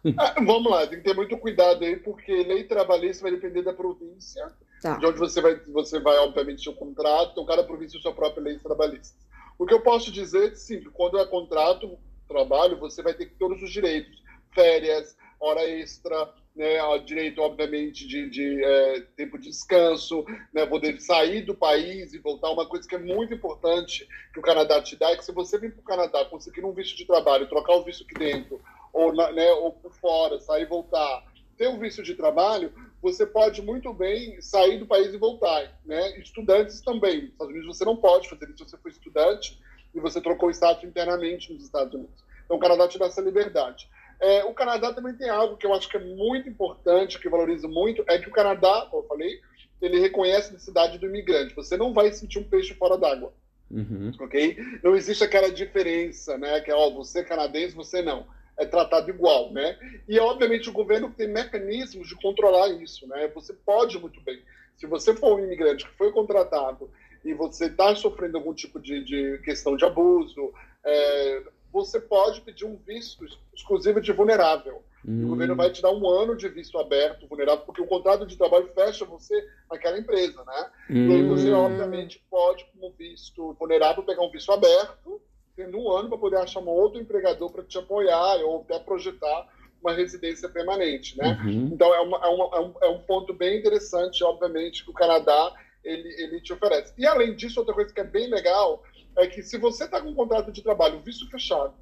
ah, vamos lá, tem que ter muito cuidado aí, porque lei trabalhista vai depender da província, Tá. de onde você vai, você vai obviamente, ter um contrato, então cada província tem sua própria lei trabalhista. O que eu posso dizer, sim, que quando é contrato, trabalho, você vai ter todos os direitos, férias, hora extra, né, direito, obviamente, de, de, é, tempo de descanso, né, poder sair do país e voltar. Uma coisa que é muito importante que o Canadá te dá é que se você vir para o Canadá conseguir um visto de trabalho, trocar o visto aqui dentro, ou, né, ou por fora, sair e voltar, ter um visto de trabalho, você pode muito bem sair do país e voltar. Né? Estudantes também. Nos Estados Unidos você não pode fazer isso se você for estudante e você trocou o status internamente nos Estados Unidos. Então o Canadá te dá essa liberdade. É, o Canadá também tem algo que eu acho que é muito importante, que eu valorizo muito, é que o Canadá, como eu falei, ele reconhece a necessidade do imigrante. Você não vai sentir um peixe fora d'água Uhum. ok? Não existe aquela diferença, né? Que é, ó, você é canadense, você não. É tratado igual, né? E, obviamente, o governo tem mecanismos de controlar isso, né? Você pode muito bem. Se você for um imigrante que foi contratado e você está sofrendo algum tipo de, de questão de abuso, é, você pode pedir um visto exclusivo de vulnerável. Hum. O governo vai te dar um ano de visto aberto, vulnerável, porque o contrato de trabalho fecha você naquela empresa, né? E aí você, Hum. obviamente, pode, como visto vulnerável, pegar um visto aberto, tendo um ano para poder achar um outro empregador para te apoiar ou até projetar uma residência permanente, né? Uhum. Então, é, uma- é uma- é um, é um ponto bem interessante, obviamente, que o Canadá ele, ele te oferece. E, além disso, outra coisa que é bem legal é que se você está com um contrato de trabalho, visto fechado,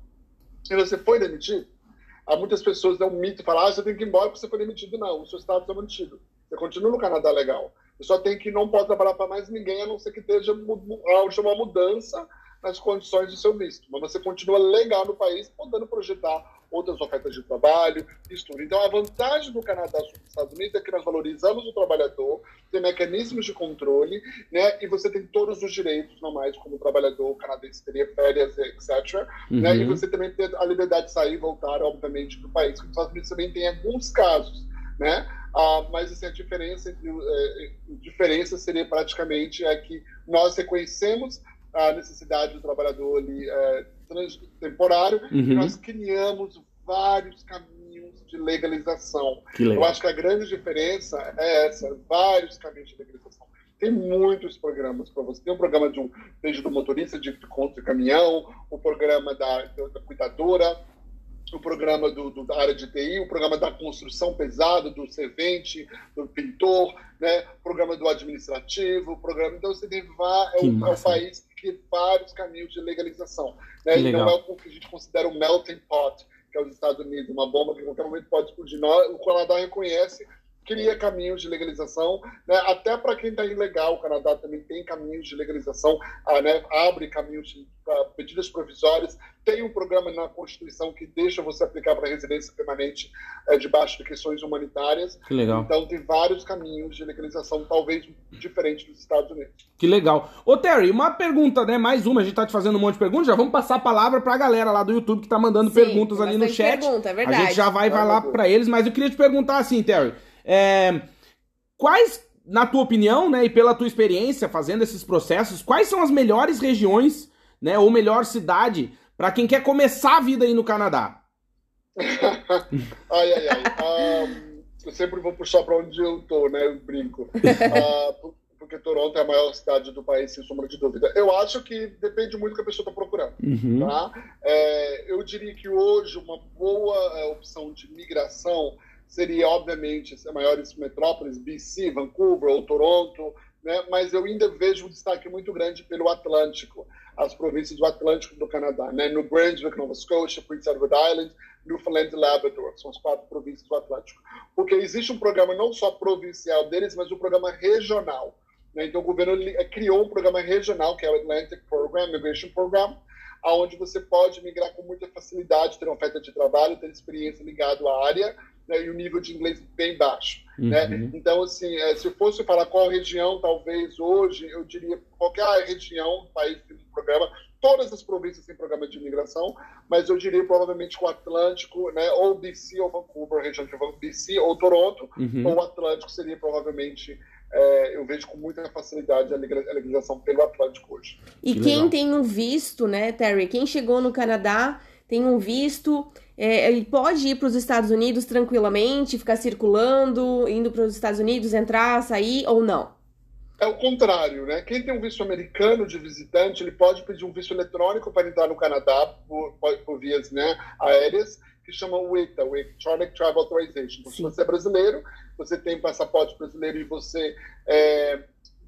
e você foi demitido, há muitas pessoas dão um mito falam, ah, você tem que ir embora porque você foi demitido. Não, o seu status é mantido. Você continua no Canadá legal. Você só tem que não pode trabalhar para mais ninguém, a não ser que esteja uma mudança nas condições do seu visto. Mas você continua legal no país, podendo projetar outras ofertas de trabalho, isso tudo. Então, a vantagem do Canadá sobre os Estados Unidos é que nós valorizamos o trabalhador, tem mecanismos de controle, né? E você tem todos os direitos normais como trabalhador canadense teria férias, etc. Né? E Uhum. você também tem a liberdade de sair e voltar, obviamente, do país. Os Estados Unidos também tem alguns casos, né? Ah, mas assim, a diferença entre eh, diferença seria praticamente é que nós reconhecemos a necessidade do trabalhador ali eh, trans- temporário Uhum. nós criamos vários caminhos de legalização. Eu acho que a grande diferença é essa, vários caminhos de legalização. Tem muitos programas para você. Tem um programa de um, desde do motorista de conta de caminhão, o programa da, da cuidadora, o programa do, do- da área de TI, o programa da construção pesada, do servente, do pintor, né? o programa do administrativo, o programa. Então você tem é, um, é um massa. país que vários caminhos de legalização. Né? E não é o que a gente considera o melting pot, que é os Estados Unidos, uma bomba que em qualquer momento pode explodir. O Canadá reconhece, cria caminhos de legalização, né? até para quem está ilegal, o Canadá também tem caminhos de legalização, ah, né? abre caminhos de ah, medidas provisórias, tem um programa na Constituição que deixa você aplicar para residência permanente eh, debaixo de questões humanitárias. Que legal. Então tem vários caminhos de legalização, talvez diferentes dos Estados Unidos. Que legal. Ô, Terry, uma pergunta, né? Mais uma, a gente tá te fazendo um monte de perguntas. Já vamos passar a palavra pra galera lá do YouTube que tá mandando Sim, perguntas ali no chat. Pergunta, é a verdade. gente já vai, vai lá pra eles, mas eu queria te perguntar assim, Terry. É, quais na tua opinião, né, e pela tua experiência fazendo esses processos, quais são as melhores regiões, né, ou melhor cidade para quem quer começar a vida aí no Canadá? ai, ai, ai. Um, eu sempre vou puxar para onde eu tô, né? Eu brinco. Uh, porque Toronto é a maior cidade do país, sem sombra de dúvida. Eu acho que depende muito do que a pessoa está procurando. Uhum. Tá? É, eu diria que hoje uma boa é, opção de migração seria, obviamente, as maiores metrópoles, BC, Vancouver ou Toronto, né? mas eu ainda vejo um destaque muito grande pelo Atlântico, as províncias do Atlântico do Canadá, né? no Brunswick, Nova Scotia, Prince Edward Island, Newfoundland e Labrador, são as quatro províncias do Atlântico. Porque existe um programa não só provincial deles, mas um programa regional. Né? Então, o governo eh, criou um programa regional, que é o Atlantic Program, Migration Program, onde você pode migrar com muita facilidade, ter oferta de trabalho, ter experiência ligada à área né? e o nível de inglês bem baixo. Né? Uhum. Né? Então, assim, eh, se eu fosse falar qual região, talvez hoje, eu diria qualquer região, país tem um programa, todas as províncias têm programa de imigração, mas eu diria provavelmente o Atlântico, né, ou BC ou Vancouver, região de BC ou Toronto, uhum. ou o Atlântico seria provavelmente é, eu vejo com muita facilidade a legalização pelo Atlântico hoje. E que quem legal. tem um visto, né, Terry? Quem chegou no Canadá tem um visto, é, ele pode ir para os Estados Unidos tranquilamente, ficar circulando, indo para os Estados Unidos, entrar, sair ou não? É o contrário, né? Quem tem um visto americano de visitante, ele pode pedir um visto eletrônico para entrar no Canadá por, por vias né, aéreas que chama o ETA, o Electronic Travel Authorization. Então, se você é brasileiro, você tem passaporte brasileiro e você é,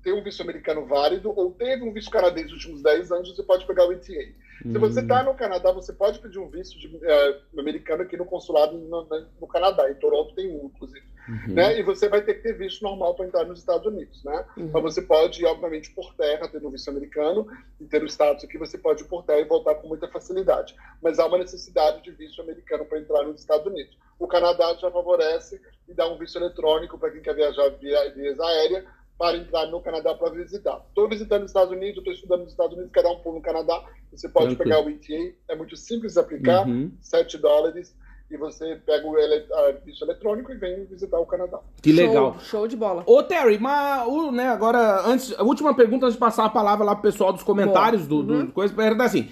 tem um visto americano válido ou teve um visto canadense nos últimos 10 anos, você pode pegar o ETA. Se você está hum. no Canadá, você pode pedir um visto de, uh, americano aqui no consulado no, no, Canadá. Em Toronto tem um, inclusive. Uhum. Né? E você vai ter que ter visto normal para entrar nos Estados Unidos. Né? Uhum. Mas você pode ir, obviamente, por terra, tendo um visto americano, e ter o status aqui, você pode ir por terra e voltar com muita facilidade. Mas há uma necessidade de visto americano para entrar nos Estados Unidos. O Canadá já favorece e dá um visto eletrônico para quem quer viajar via vias aérea, para entrar no Canadá para visitar. Estou visitando os Estados Unidos, estou estudando nos Estados Unidos, quero dar um pulo no Canadá. Você pode pegar o ETA, é muito simples de aplicar, uhum. 7 dólares, e você pega o visto eletrônico e vem visitar o Canadá. Que legal. Show, show de bola. Ô, Terry, mas o, né, agora, antes, a última pergunta antes de passar a palavra lá pro pessoal dos comentários do, uhum. do coisa, perguntar assim: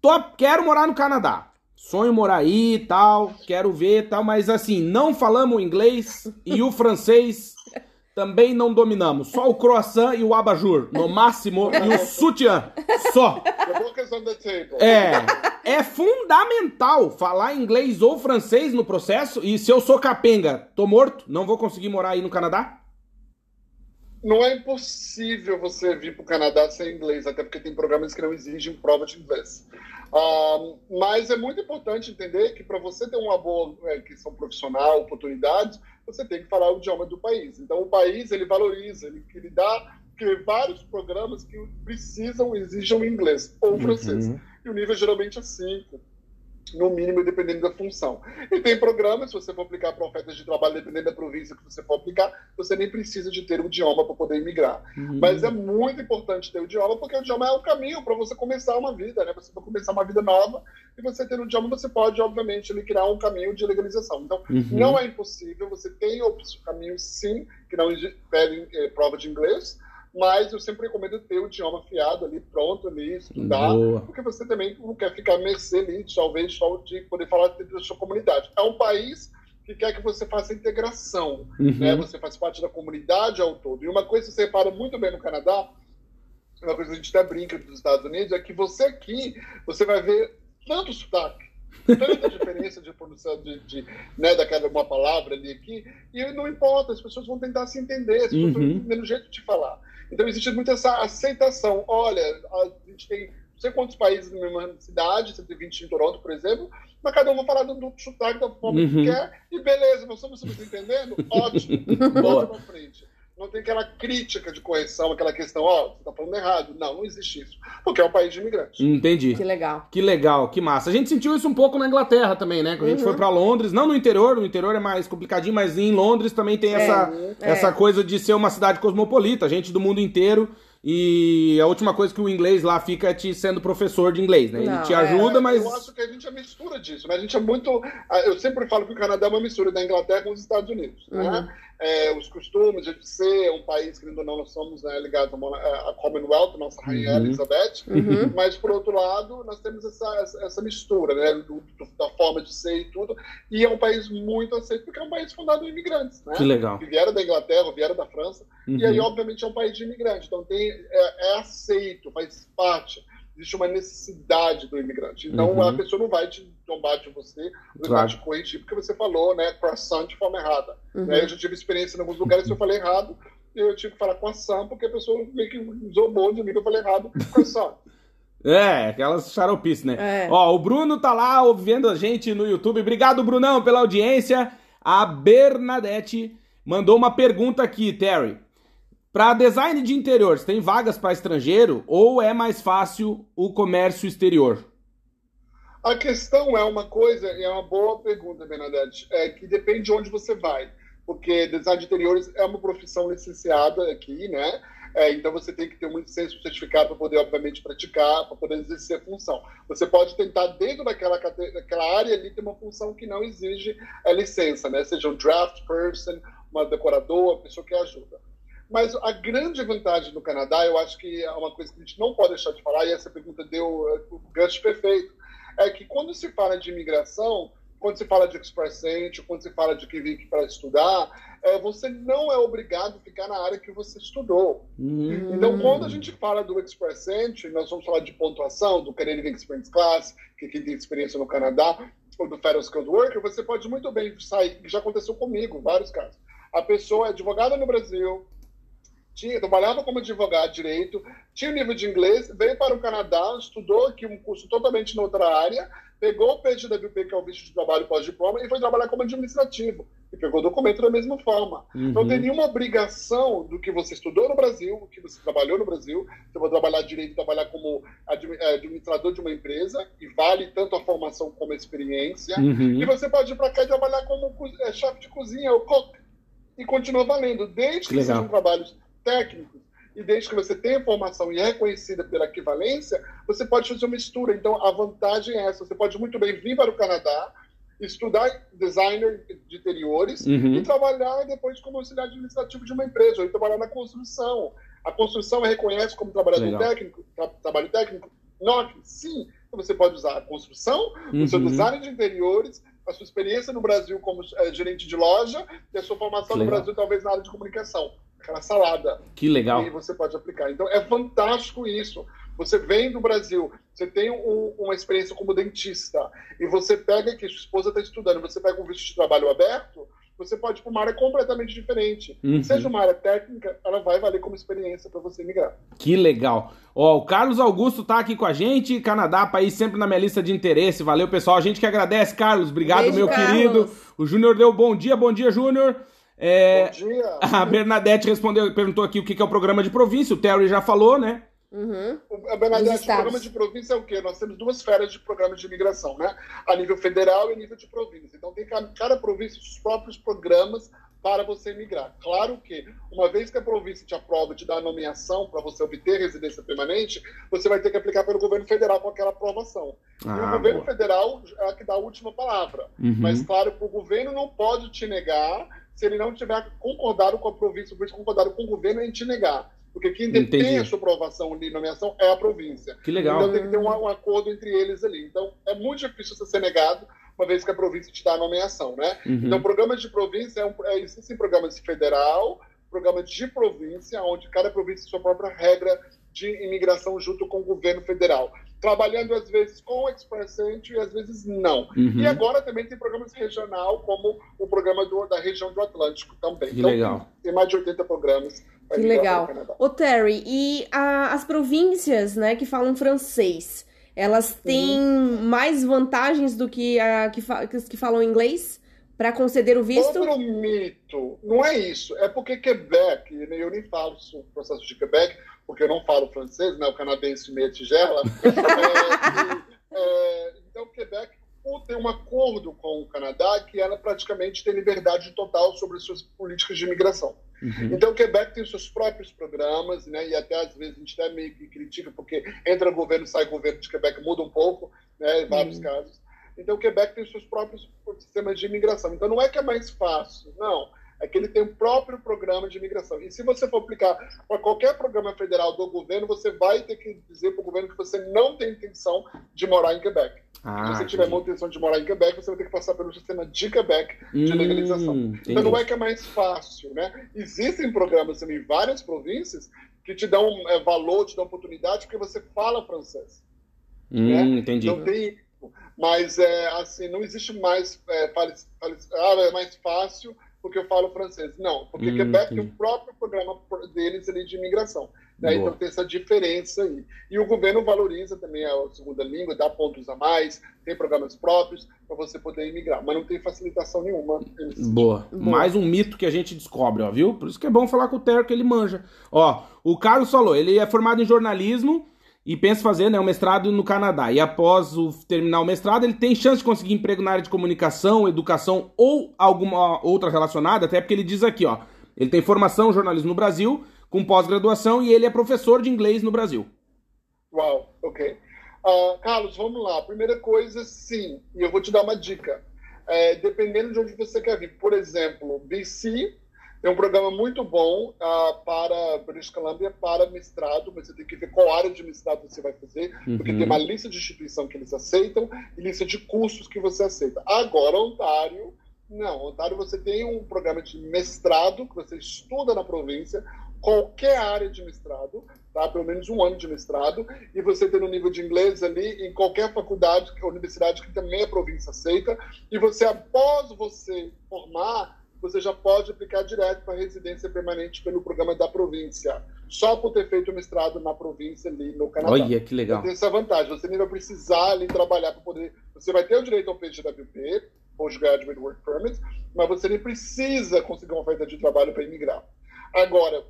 tô, quero morar no Canadá. Sonho morar aí e tal, quero ver tal, mas assim, não falamos inglês e o francês também não dominamos. Só o croissant e o abajur, no máximo, e o sutiã. Só. É, é fundamental falar inglês ou francês no processo. E se eu sou capenga, tô morto, não vou conseguir morar aí no Canadá? Não é impossível você vir para o Canadá sem inglês, até porque tem programas que não exigem prova de inglês. Um, mas é muito importante entender que para você ter uma boa é, questão profissional, oportunidades, você tem que falar o idioma do país. Então, o país, ele valoriza, ele, ele dá vários programas que precisam, exijam inglês ou francês. Uhum. E o nível geralmente é 5 no mínimo, dependendo da função. E tem programas, se você for aplicar para ofertas de trabalho, dependendo da província que você for aplicar, você nem precisa de ter o idioma para poder imigrar. Uhum. Mas é muito importante ter o idioma, porque o idioma é o caminho para você começar uma vida, né? Você vai começar uma vida nova, e você ter o idioma, você pode, obviamente, criar um caminho de legalização. Então, uhum. não é impossível, você tem caminhos, sim, que não pedem eh, prova de inglês, mas eu sempre recomendo ter o idioma afiado ali, pronto ali, estudar, Boa. porque você também não quer ficar mercê ali, talvez só de poder falar da sua comunidade. É um país que quer que você faça integração, uhum. né? Você faz parte da comunidade ao todo. E uma coisa que você repara muito bem no Canadá, uma coisa que a gente até brinca dos Estados Unidos, é que você aqui, você vai ver tanto sotaque, tanta diferença de produção de, de, né, daquela uma palavra ali aqui, e não importa, as pessoas vão tentar se entender, as pessoas uhum. vão entender o jeito de falar. Então existe muito essa aceitação. Olha, a gente tem não sei quantos países na mesma cidade, 120 em Toronto, por exemplo, mas cada um vai falar do sotaque da forma uhum. que quer, e beleza, nós estamos entendendo? Ótimo, bota pra frente não tem aquela crítica de correção, aquela questão, ó, oh, você tá falando errado. Não, não existe isso. Porque é um país de imigrantes. Entendi. Que legal. Que legal, que massa. A gente sentiu isso um pouco na Inglaterra também, né? Quando a gente foi uhum. para Londres, não no interior, no interior é mais complicadinho, mas em Londres também tem é, essa, é. essa coisa de ser uma cidade cosmopolita, gente do mundo inteiro. E a última coisa que o inglês lá fica é te sendo professor de inglês, né? Ele não, te ajuda, é, mas. Eu acho que a gente é mistura disso, né? A gente é muito. Eu sempre falo que o Canadá é uma mistura da Inglaterra com os Estados Unidos, né? uhum. né? É, os costumes de ser um país que ainda não nós somos né, ligados à Commonwealth, nossa rainha uhum. Elizabeth, uhum. mas por outro lado nós temos essa, essa mistura né, do, do, da forma de ser e tudo, e é um país muito aceito porque é um país fundado por imigrantes, né? Que legal. Que vieram da Inglaterra, vieram da França, uhum. e aí obviamente é um país de imigrantes, então tem, é, é aceito, faz parte existe uma necessidade do imigrante. Então uhum. a pessoa não vai te tombar de você, não claro. vai te corrigir porque você falou, né, croissant de forma errada. Uhum. Né? Eu já tive experiência em alguns lugares que eu falei errado, eu tive que falar croissant porque a pessoa meio que zombou de mim que eu falei errado, croissant. É, aquelas xaropices, né? É. Ó, o Bruno tá lá ouvindo a gente no YouTube. Obrigado, Brunão, pela audiência. A Bernadette mandou uma pergunta aqui, Terry. Para design de interiores, tem vagas para estrangeiro ou é mais fácil o comércio exterior? A questão é uma coisa, é uma boa pergunta, Bernadette, é que depende de onde você vai, porque design de interiores é uma profissão licenciada aqui, né? É, então você tem que ter um licença certificado para poder, obviamente, praticar, para poder exercer a função. Você pode tentar, dentro daquela, daquela área ali, ter uma função que não exige a licença, né? Seja um draft person, uma decoradora, uma pessoa que ajuda. Mas a grande vantagem do Canadá, eu acho que é uma coisa que a gente não pode deixar de falar, e essa pergunta deu o gancho perfeito, é que quando se fala de imigração, quando se fala de Express Entry, quando se fala de que vem para estudar, é, você não é obrigado a ficar na área que você estudou. Hum. Então, quando a gente fala do Express Entry, nós vamos falar de pontuação, do Canadian Experience Class, que quem tem experiência no Canadá, ou do Federal Skilled Worker, você pode muito bem sair, que já aconteceu comigo, vários casos. A pessoa é advogada no Brasil, tinha, trabalhava como advogado de direito, tinha um nível de inglês, veio para o Canadá, estudou aqui um curso totalmente em outra área, pegou o PGWP, que é o visto de trabalho pós-diploma, e foi trabalhar como administrativo. E pegou o documento da mesma forma. Uhum. Não tem nenhuma obrigação do que você estudou no Brasil, do que você trabalhou no Brasil. Você vai trabalhar direito, trabalhar como é, administrador de uma empresa, e vale tanto a formação como a experiência. Uhum. E você pode ir para cá e trabalhar como é, chefe de cozinha ou cook. E continua valendo, desde que, que sejam trabalhos técnicos, e desde que você tenha formação e é reconhecida pela equivalência, você pode fazer uma mistura. Então, a vantagem é essa. Você pode muito bem vir para o Canadá, estudar designer de interiores uhum. e trabalhar depois como auxiliar administrativo de uma empresa, ou trabalhar na construção. A construção reconhece como trabalhador Legal. técnico, tra trabalho técnico? Não, sim. Então, você pode usar a construção, uhum. o seu uhum. design de interiores, a sua experiência no Brasil como é, gerente de loja e a sua formação Legal. no Brasil talvez na área de comunicação aquela salada. Que legal. E você pode aplicar. Então é fantástico isso. Você vem do Brasil, você tem um, uma experiência como dentista, e você pega que sua esposa está estudando, você pega um visto de trabalho aberto, você pode ir para uma área completamente diferente. Uhum. Seja uma área técnica, ela vai valer como experiência para você migrar. Que legal. Ó, o Carlos Augusto tá aqui com a gente, Canadá, país sempre na minha lista de interesse. Valeu, pessoal. A gente que agradece, Carlos. Obrigado, Beijo, meu Carlos. querido. O Júnior deu bom dia, bom dia, Júnior. É, Bom dia. A Bernadette respondeu, perguntou aqui o que é o programa de província. O Terry já falou, né? Uhum. A Bernadette, o programa de província é o quê? Nós temos duas esferas de programas de imigração, né? A nível federal e a nível de província. Então, tem cada, cada província os próprios programas para você migrar. Claro que, uma vez que a província te aprova, te dá a nomeação para você obter residência permanente, você vai ter que aplicar pelo governo federal com aquela aprovação. Ah, e o governo boa. federal é que dá a última palavra. Uhum. Mas, claro, o governo não pode te negar se ele não tiver concordado com a província, ou concordado com o governo em te negar. Porque quem detém a sua aprovação de nomeação é a província. Que legal. Então tem que ter um, um, acordo entre eles ali. Então é muito difícil você ser negado, uma vez que a província te dá a nomeação, né? Uhum. Então programas de província, é um, é, existem programas federal, programas de província, onde cada província tem sua própria regra de imigração junto com o governo federal trabalhando às vezes com o Express Entry e às vezes não. Uhum. E agora também tem programas regional, como o programa do, da região do Atlântico também. Que então, legal. Tem mais de 80 programas. Que legal. Ô Terry, e a, as províncias né, que falam francês, elas têm uhum. mais vantagens do que a que, fa que falam inglês? para conceder o visto? Outro mito. Não é isso. É porque Quebec, eu nem falo sobre o processo de Quebec, porque eu não falo francês, né? O canadense meia tigela. é, é, então, Quebec tem um acordo com o Canadá que ela praticamente tem liberdade total sobre suas políticas de imigração. Uhum. Então, o Quebec tem seus próprios programas, né, e até às vezes a gente até meio que critica, porque entra governo, sai governo de Quebec, muda um pouco, né, em vários uhum. casos. Então, o Quebec tem seus próprios sistemas de imigração. Então, não é que é mais fácil, não. É que ele tem o próprio programa de imigração. E se você for aplicar para qualquer programa federal do governo, você vai ter que dizer para o governo que você não tem intenção de morar em Quebec. Ah, se você tiver intenção de morar em Quebec, você vai ter que passar pelo sistema de Quebec de hum, legalização. Entendi. Então não é que é mais fácil, né? Existem programas em várias províncias que te dão é, valor, te dão oportunidade, porque você fala francês. Hum, né? Entendi. Então tem, mas é, assim, não existe mais é, ah, é mais fácil porque eu falo francês. Não, porque hum, Quebec tem o próprio programa deles ali de imigração. Né? Então tem essa diferença aí. E o governo valoriza também a segunda língua, dá pontos a mais, tem programas próprios para você poder imigrar, mas não tem facilitação nenhuma. Boa. Boa. Mais um mito que a gente descobre, ó, viu? Por isso que é bom falar com o Terry que ele manja. Ó, o Carlos falou, ele é formado em jornalismo e pensa fazer né, um mestrado no Canadá. E após o, terminar o mestrado, ele tem chance de conseguir emprego na área de comunicação, educação ou alguma outra relacionada, até porque ele diz aqui, ó, ele tem formação em jornalismo no Brasil, com pós-graduação, e ele é professor de inglês no Brasil. Uau, ok. Uh, Carlos, vamos lá. Primeira coisa, sim, e eu vou te dar uma dica. É, dependendo de onde você quer vir. Por exemplo, BC é um programa muito bom uh, para British Columbia, para mestrado, mas você tem que ver qual área de mestrado você vai fazer, uhum. porque tem uma lista de instituição que eles aceitam e lista de cursos que você aceita. Agora, Ontário, não. Ontário você tem um programa de mestrado, que você estuda na província, qualquer área de mestrado, tá? pelo menos um ano de mestrado, e você tem um nível de inglês ali em qualquer faculdade, universidade que também a província aceita, e você, após você formar, você já pode aplicar direto para residência permanente pelo programa da província, só por ter feito o mestrado na província ali no Canadá. Olha, que legal. Tem essa vantagem, você nem vai precisar ali trabalhar para poder... Você vai ter o direito ao PGWP, Postgraduate Work Permit, mas você nem precisa conseguir uma oferta de trabalho para imigrar. Agora,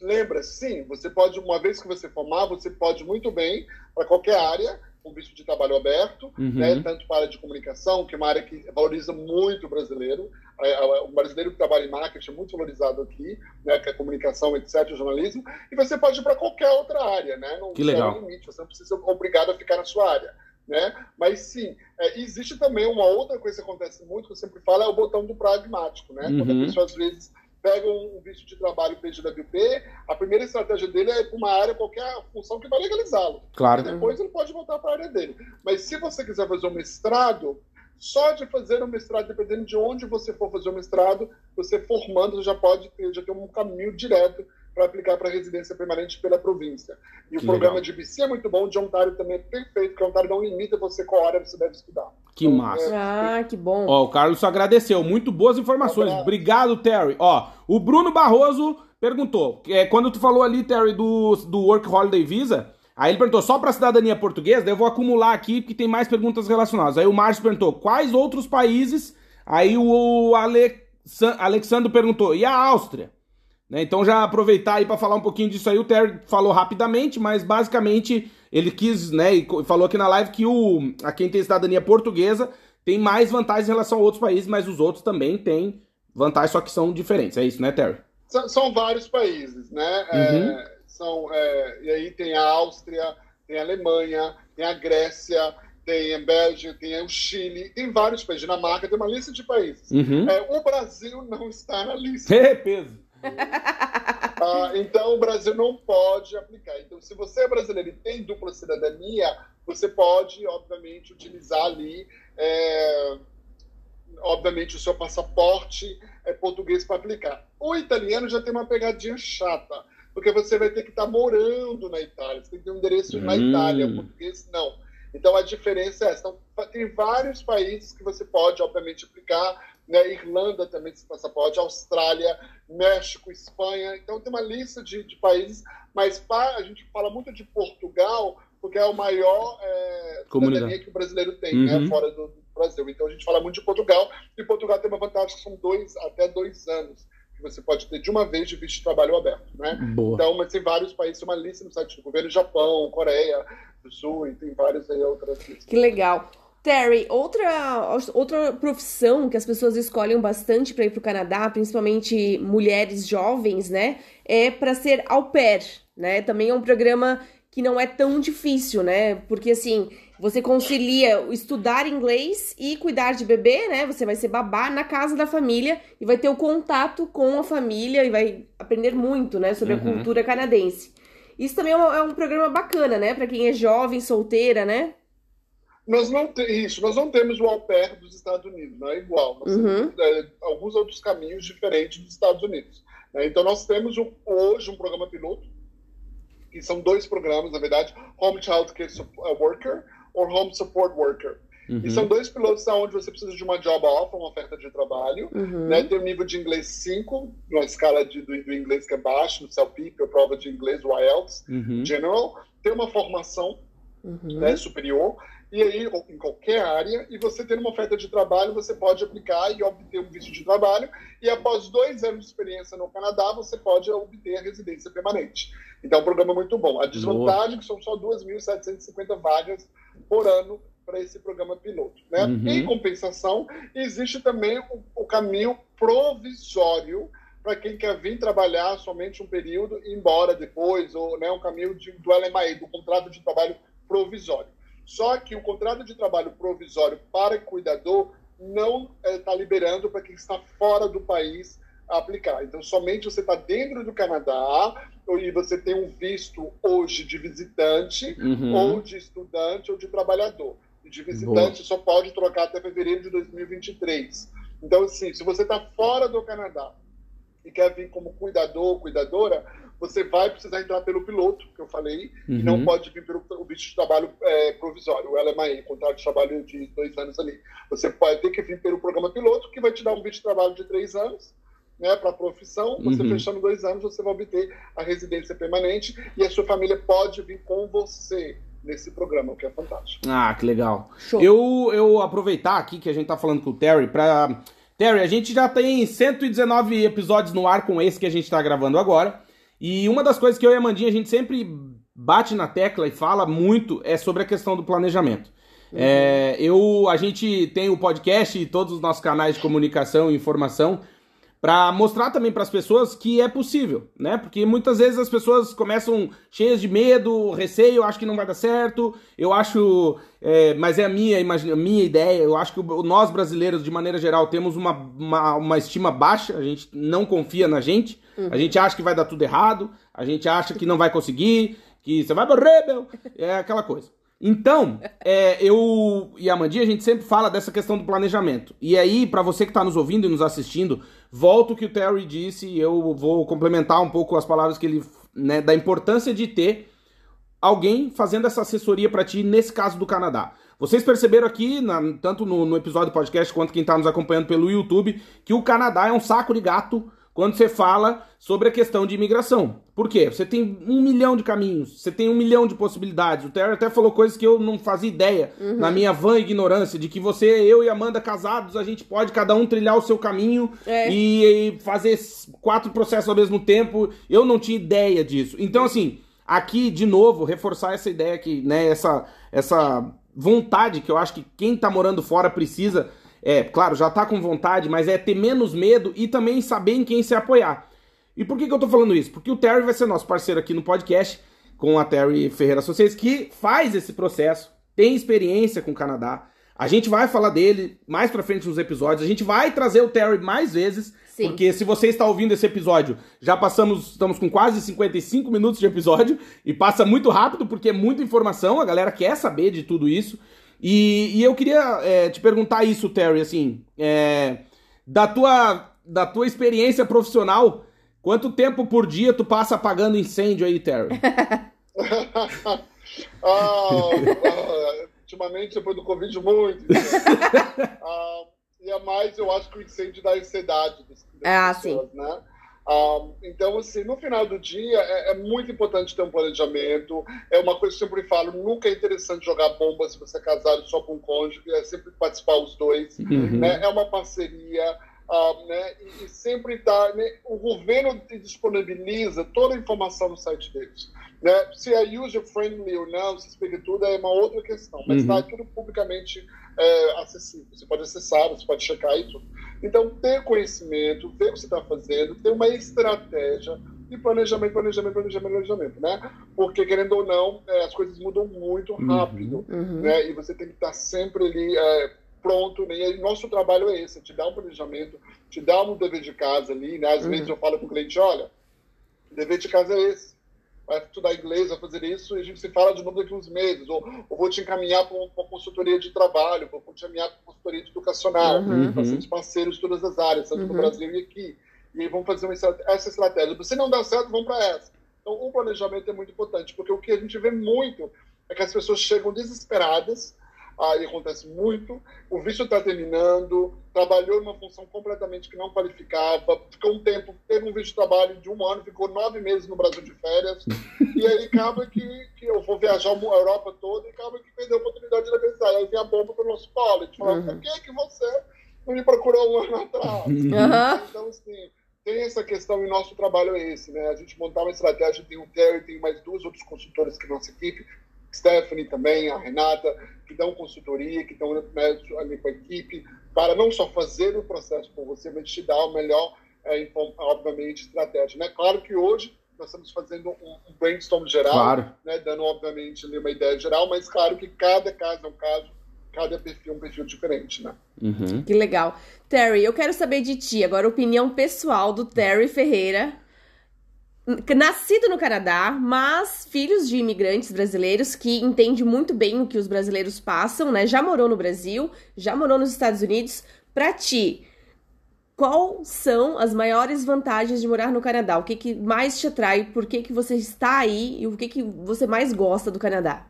lembra, sim, você pode, uma vez que você formar, você pode muito bem para qualquer área, com visto de trabalho aberto, uhum. né, tanto para a área de comunicação, que é uma área que valoriza muito o brasileiro. O brasileiro que trabalha em marketing é muito valorizado aqui, né, que é a comunicação, etc., o jornalismo. E você pode ir para qualquer outra área, né? Não que legal. limite, você não precisa ser obrigado a ficar na sua área. Né? Mas sim, é, existe também uma outra coisa que acontece muito, que eu sempre falo, é o botão do pragmático, né? Uhum. Quando a uhum. pessoa às vezes pega um visto de trabalho PGWP, a primeira estratégia dele é uma área, qualquer função que vai legalizá-lo. Claro. E depois ele pode voltar para a área dele. Mas se você quiser fazer um mestrado, só de fazer um mestrado, dependendo de onde você for fazer o um mestrado, você formando já pode ter, já tem um caminho direto para aplicar para residência permanente pela província. E que o programa legal. de BC é muito bom, de Ontário também é perfeito, porque Ontário não limita você qual área você deve estudar. Que então, massa. É... Ah, que bom. Ó, o Carlos agradeceu. Muito boas informações. Um Obrigado, Terry. Ó, o Bruno Barroso perguntou, é, quando tu falou ali, Terry, do, do Work Holiday Visa, aí ele perguntou só para cidadania portuguesa, daí eu vou acumular aqui porque tem mais perguntas relacionadas. Aí o Márcio perguntou, quais outros países? Aí o Ale... Alexandre perguntou, e a Áustria? Né? Então já aproveitar aí para falar um pouquinho disso aí, o Terry falou rapidamente, mas basicamente ele quis, né, e falou aqui na live que o a quem tem cidadania portuguesa tem mais vantagens em relação a outros países, mas os outros também têm vantagens, só que são diferentes. É isso, né, Terry? São, são vários países, né? É, uhum. É, são, é, e aí tem a Áustria, tem a Alemanha, tem a Grécia, tem a Bélgica, tem o Chile, tem vários países. Dinamarca tem uma lista de países. Uhum. É, o Brasil não está na lista. É peso. Ah, então o Brasil não pode aplicar. Então, se você é brasileiro e tem dupla cidadania, você pode, obviamente, utilizar ali, é, obviamente, o seu passaporte é, português para aplicar. O italiano já tem uma pegadinha chata, porque você vai ter que estar tá morando na Itália, você tem que ter um endereço hum. na Itália, português não. Então a diferença é essa. Então, tem vários países que você pode, obviamente, aplicar né? Irlanda também esse passaporte, Austrália, México, Espanha. Então tem uma lista de, de países, mas a gente fala muito de Portugal porque é o maior é, cidadania que o brasileiro tem, né, uhum. né, fora do, do, Brasil. Então a gente fala muito de Portugal, e Portugal tem uma vantagem que são dois, até dois anos que você pode ter de uma vez de visto de trabalho aberto, né? Boa. Então, mas tem vários países, uma lista no site do governo, Japão, Coreia do Sul, e tem várias aí outras listas. Que legal. Terry, outra, outra profissão que as pessoas escolhem bastante para ir para o Canadá, principalmente mulheres jovens, né, é para ser au pair, né? Também é um programa que não é tão difícil, né? Porque assim, você concilia estudar inglês e cuidar de bebê, né? Você vai ser babá na casa da família e vai ter o contato com a família e vai aprender muito, né, sobre uhum. a cultura canadense. Isso também é um, é um programa bacana, né, para quem é jovem, solteira, né? Nós não te, isso, nós não temos o au pair dos Estados Unidos, não é igual. Nós uhum. temos é, alguns outros caminhos diferentes dos Estados Unidos. Né? Então nós temos hoje um programa piloto, que são dois programas, na verdade, Home Child Care Worker ou Home Support Worker. Uhum. E são dois pilotos onde você precisa de uma job offer, uma oferta de trabalho, uhum. né? Tem um nível de inglês 5, numa escala de, do, do, inglês que é baixo, no CELPIP, a prova de inglês, o IELTS, uhum. General. Tem uma formação uhum. né, superior e aí em qualquer área, e você tendo uma oferta de trabalho, você pode aplicar e obter um visto de trabalho, e após dois anos de experiência no Canadá, você pode obter a residência permanente. Então é um programa muito bom. A desvantagem é que são só 2.750 vagas por ano para esse programa piloto. Né? Uhum. Em compensação, existe também o, o caminho provisório para quem quer vir trabalhar somente um período e ir embora depois, ou né, um caminho de, do LMAE, do contrato de trabalho provisório. Só que o contrato de trabalho provisório para cuidador não está eh, liberando para quem está fora do país aplicar. Então, somente você está dentro do Canadá e você tem um visto hoje de visitante, uhum. ou de estudante, ou de trabalhador. E de visitante Boa. só pode trocar até fevereiro de 2023. Então, assim, se você está fora do Canadá e quer vir como cuidador, cuidadora, você vai precisar entrar pelo piloto, que eu falei, uhum. e não uhum. pode vir pelo visto de trabalho é, provisório, o LMAE, contrato de trabalho de dois anos ali. Você pode ter que vir pelo programa piloto, que vai te dar um visto de trabalho de três anos, né, para a profissão. Você uhum. fechando dois anos, você vai obter a residência permanente e a sua família pode vir com você nesse programa, o que é fantástico. Ah, que legal. Show. Eu, eu aproveitar aqui que a gente tá falando com o Terry para Terry, a gente já tem 119 episódios no ar com esse que a gente está gravando agora. E uma das coisas que eu e a Mandinha a gente sempre bate na tecla e fala muito é sobre a questão do planejamento. Uhum. É, eu, a gente tem o podcast e todos os nossos canais de comunicação e informação para mostrar também para as pessoas que é possível, né? Porque muitas vezes as pessoas começam cheias de medo, receio, acho que não vai dar certo. Eu acho, é, mas é a minha, a minha ideia. Eu acho que nós brasileiros, de maneira geral, temos uma, uma, uma estima baixa. A gente não confia na gente. Uhum. A gente acha que vai dar tudo errado. A gente acha que não vai conseguir, que você vai morrer, meu. É aquela coisa. Então, é, eu e a Mandinha, a gente sempre fala dessa questão do planejamento. E aí, para você que está nos ouvindo e nos assistindo, volto o que o Terry disse e eu vou complementar um pouco as palavras que ele. Né, da importância de ter alguém fazendo essa assessoria para ti, nesse caso do Canadá. Vocês perceberam aqui, na, tanto no, no episódio podcast quanto quem está nos acompanhando pelo YouTube, que o Canadá é um saco de gato quando você fala sobre a questão de imigração. Por quê? Você tem um milhão de caminhos, você tem um milhão de possibilidades. O Terry até falou coisas que eu não fazia ideia, uhum. na minha vã ignorância, de que você, eu e Amanda casados, a gente pode cada um trilhar o seu caminho é. e, fazer quatro processos ao mesmo tempo. Eu não tinha ideia disso. Então, assim, aqui, de novo, reforçar essa ideia que, né, essa, essa vontade que eu acho que quem tá morando fora precisa é, claro, já tá com vontade, mas é ter menos medo e também saber em quem se apoiar. E por que, que eu tô falando isso? Porque o Terry vai ser nosso parceiro aqui no podcast, com a Terry Ferreira Associates, que faz esse processo, tem experiência com o Canadá. A gente vai falar dele mais pra frente nos episódios. A gente vai trazer o Terry mais vezes. Sim. Porque se você está ouvindo esse episódio, já passamos, estamos com quase 55 minutos de episódio e passa muito rápido porque é muita informação, a galera quer saber de tudo isso. E, e eu queria é, te perguntar isso, Terry, assim, é, da, tua, da tua experiência profissional, quanto tempo por dia tu passa apagando incêndio aí, Terry? ah, ah, ultimamente, depois do Covid, muito. ah, e a mais, eu acho que o incêndio dá ansiedade das, das ah, pessoas, sim. né? Então, assim, no final do dia, é, é, muito importante ter um planejamento. É uma coisa que eu sempre falo: nunca é interessante jogar bomba se você é casado só com um cônjuge, é sempre participar os dois. Uhum. Né? É uma parceria. Né? E, e sempre está. Né? O governo disponibiliza toda a informação no site deles. Né? Se é user-friendly ou não, se explica tudo, é uma outra questão. Mas está uhum. tudo publicamente é, acessível. Você pode acessar, você pode checar e tudo. Então, ter conhecimento, ver o que você está fazendo, ter uma estratégia, e planejamento, planejamento, planejamento, planejamento, né? Porque, querendo ou não, é, as coisas mudam muito Uhum. rápido, né? E você tem que estar sempre ali é, pronto, né? E nosso trabalho é esse, te dar um planejamento, te dar um dever de casa ali, né? Às vezes eu falo com o cliente, olha, o dever de casa é esse. Vai estudar inglês, vai fazer isso, e a gente se fala de novo daqui uns meses. Ou, ou vou te encaminhar para uma consultoria de trabalho, vou te encaminhar para uma consultoria educacional, Uhum. bastante parceiros de todas as áreas, tanto no Uhum. Brasil e aqui. E aí vamos fazer uma, essa estratégia. Se não dá certo, vamos para essa. Então, o planejamento é muito importante, porque o que a gente vê muito é que as pessoas chegam desesperadas, aí acontece muito, o visto está terminando, trabalhou em uma função completamente que não qualificava, ficou um tempo, teve um visto de trabalho de um ano, ficou nove meses no Brasil de férias, e aí acaba que, que eu vou viajar a Europa toda e acaba que perdeu a oportunidade de legalizar. Aí vem a bomba para o nosso fala, Uhum. por que, que você não me procurou um ano atrás? Aham. Então, assim, tem essa questão e nosso trabalho é esse, né? A gente montar uma estratégia, tem o Terry, tem mais duas outros consultores que nossa equipe, Stephanie também, a Renata, que dão consultoria, que estão né, ali com a equipe, para não só fazer o processo por você, mas te dar o melhor, é, obviamente, estratégia. Né? Claro que hoje nós estamos fazendo um, um brainstorm geral, Claro. né, dando, obviamente, ali uma ideia geral, mas claro que cada caso é um caso, cada perfil é um perfil diferente, né? Uhum. Que legal. Terry, eu quero saber de ti agora a opinião pessoal do Terry Ferreira. Nascido no Canadá, mas filhos de imigrantes brasileiros que entende muito bem o que os brasileiros passam, né? Já morou no Brasil, já morou nos Estados Unidos. Pra ti, quais são as maiores vantagens de morar no Canadá? O que, que mais te atrai? Por que, que você está aí? E o que, que você mais gosta do Canadá?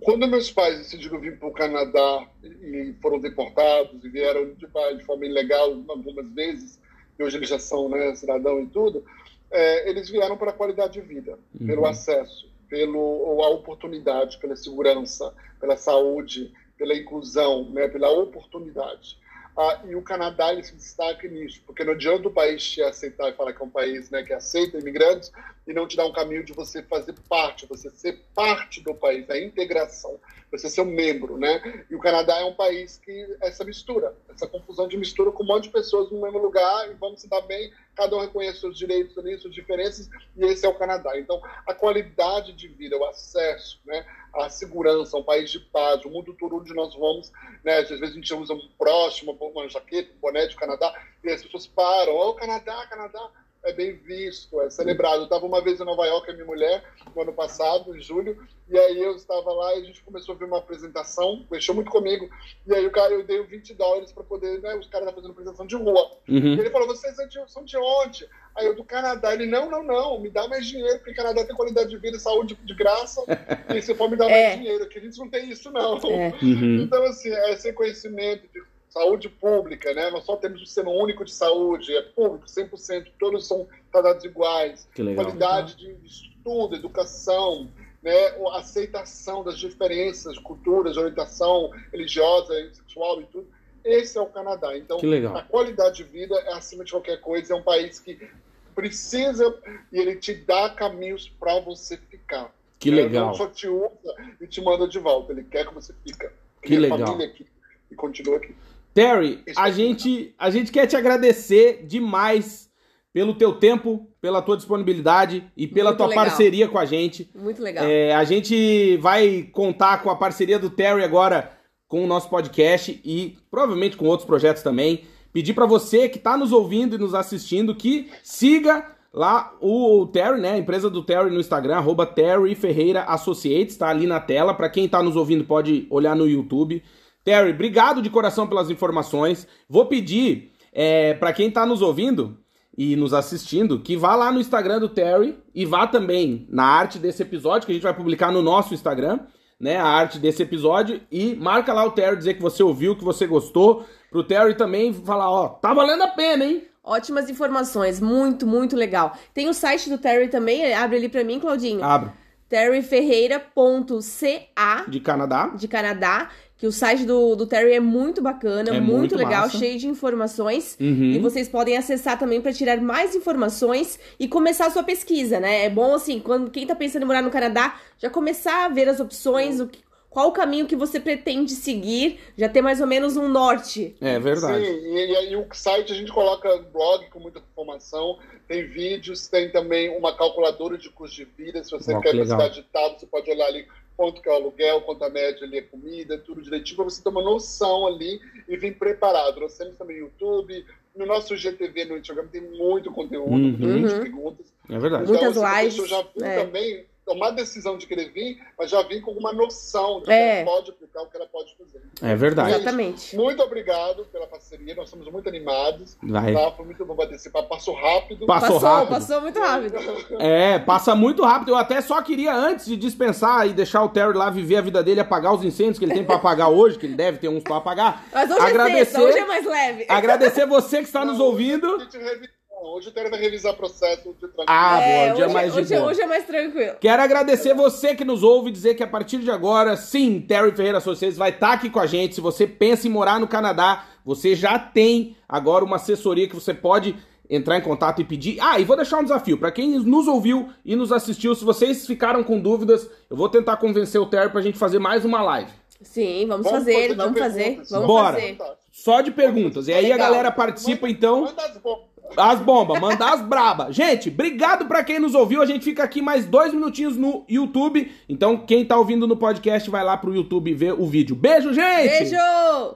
Quando meus pais decidiram vir para o Canadá e foram deportados e vieram de, de forma ilegal algumas vezes, e hoje eles já são né, cidadão e tudo, é, eles vieram para a qualidade de vida, pelo acesso, pelo a oportunidade, pela segurança, pela saúde, pela inclusão, né, pela oportunidade. Ah, e o Canadá ele se destaca nisso, porque não adianta o país te aceitar e falar que é um país né, que aceita imigrantes e não te dar um caminho de você fazer parte, você ser parte do país, a integração, você ser um membro, né? E o Canadá é um país que essa mistura, essa confusão de mistura com um monte de pessoas no mesmo lugar e vamos se dar bem, cada um reconhece seus direitos ali, suas diferenças, e esse é o Canadá. Então, a qualidade de vida, o acesso, né? A segurança, um país de paz, o mundo todo onde nós vamos, né? Às vezes a gente usa um próximo, uma jaqueta, um boné de Canadá, e as pessoas param, oh, Canadá, Canadá, é bem visto, é celebrado. Eu estava uma vez em Nova York com a minha mulher, no ano passado, em julho, e aí eu estava lá e a gente começou a ver uma apresentação, mexeu muito comigo, e aí o cara, eu dei 20 dólares para poder, né, os caras estavam fazendo apresentação de rua. E Uhum. ele falou, vocês são de, onde? Aí eu, do Canadá. Ele, não, não, não, me dá mais dinheiro, porque o Canadá tem qualidade de vida e saúde de graça, e você pode me dar É. mais dinheiro, aqui a gente não tem isso, não. É. Uhum. Então, assim, é esse conhecimento de saúde pública, né? Nós só temos o sistema único de saúde, é público, 100%, todos são tratados iguais. Que legal. Qualidade de estudo, educação, né? a aceitação das diferenças culturas, orientação religiosa, sexual e tudo. Esse é o Canadá. Então, Que legal. a qualidade de vida é acima de qualquer coisa. É um país que precisa e ele te dá caminhos para você ficar. Que Ele legal. não só te usa e te manda de volta. Ele quer que você fica. Que legal. família aqui e continua aqui. Terry, a gente, a gente quer te agradecer demais pelo teu tempo, pela tua disponibilidade e pela Muito tua legal. parceria com a gente. Muito legal. É, a gente vai contar com a parceria do Terry agora com o nosso podcast e provavelmente com outros projetos também. Pedir para você que está nos ouvindo e nos assistindo que siga lá o Terry, né? A empresa do Terry no Instagram, arroba Terry Ferreira Associates, tá ali na tela. Para quem está nos ouvindo pode olhar no YouTube. Terry, obrigado de coração pelas informações. Vou pedir é, para quem está nos ouvindo e nos assistindo que vá lá no Instagram do Terry e vá também na arte desse episódio que a gente vai publicar no nosso Instagram, né? A arte desse episódio e marca lá o Terry dizer que você ouviu, que você gostou, pro Terry também falar, ó, tá valendo a pena, hein? Ótimas informações, muito, muito legal. Tem o site do Terry também, abre ali pra mim, Claudinho. Abro. terryferreira.ca De Canadá. de Canadá, que o site do, do Terry é muito bacana, É muito, muito legal, massa. cheio de informações. Uhum. E vocês podem acessar também para tirar mais informações e começar a sua pesquisa, né? É bom assim, quando quem tá pensando em morar no Canadá, já começar a ver as opções, o que, qual o caminho que você pretende seguir, já ter mais ou menos um norte. É verdade. Sim, e, e, e o site a gente coloca blog com muita informação, tem vídeos, tem também uma calculadora de custo de vida. Se você Oh, quer precisar ditado, você pode olhar ali quanto que é o aluguel, quanto a média ali é comida, tudo direitinho, para você ter uma noção ali e vir preparado. Nós temos também YouTube, no nosso GTV no Instagram tem muito conteúdo, Uhum. muitas Uhum. perguntas. É verdade. Muitas então, essa lives, pessoa já viu é. também tomar a decisão de querer vir, mas já vir com uma noção de É. que ela pode aplicar, o que ela pode fazer. É verdade. Exatamente. Muito obrigado pela parceria, nós somos muito animados. Vai. Tá? Foi muito bom papo, passou rápido. Passou rápido. passou muito rápido. É, passa muito rápido. Eu até só queria, antes de dispensar e deixar o Terry lá viver a vida dele, apagar os incêndios que ele tem pra apagar hoje, que ele deve ter uns pra apagar. Mas hoje Agradecer- é sexta, hoje é mais leve. Agradecer você que está nos Não, ouvindo. Hoje, a o Terry vai revisar processo de tranquilo. Ah, É, boa, hoje, mais de hoje, boa. hoje é mais tranquilo. Quero agradecer você que nos ouve e dizer que a partir de agora, sim, Terry Ferreira Associates vai estar aqui com a gente. Se você pensa em morar no Canadá, você já tem agora uma assessoria que você pode entrar em contato e pedir. Ah, e vou deixar um desafio para quem nos ouviu e nos assistiu. Se vocês ficaram com dúvidas, eu vou tentar convencer o Terry pra gente fazer mais uma live. Sim, vamos, Vamos fazer, vamos fazer, vamos Bora. fazer. Só de perguntas. E aí a galera participa então. Manda as bombas. As bombas, mandar as braba. Gente, obrigado pra quem nos ouviu. A gente fica aqui mais dois minutinhos no YouTube. Então, quem tá ouvindo no podcast, vai lá pro YouTube ver o vídeo. Beijo, gente! Beijo!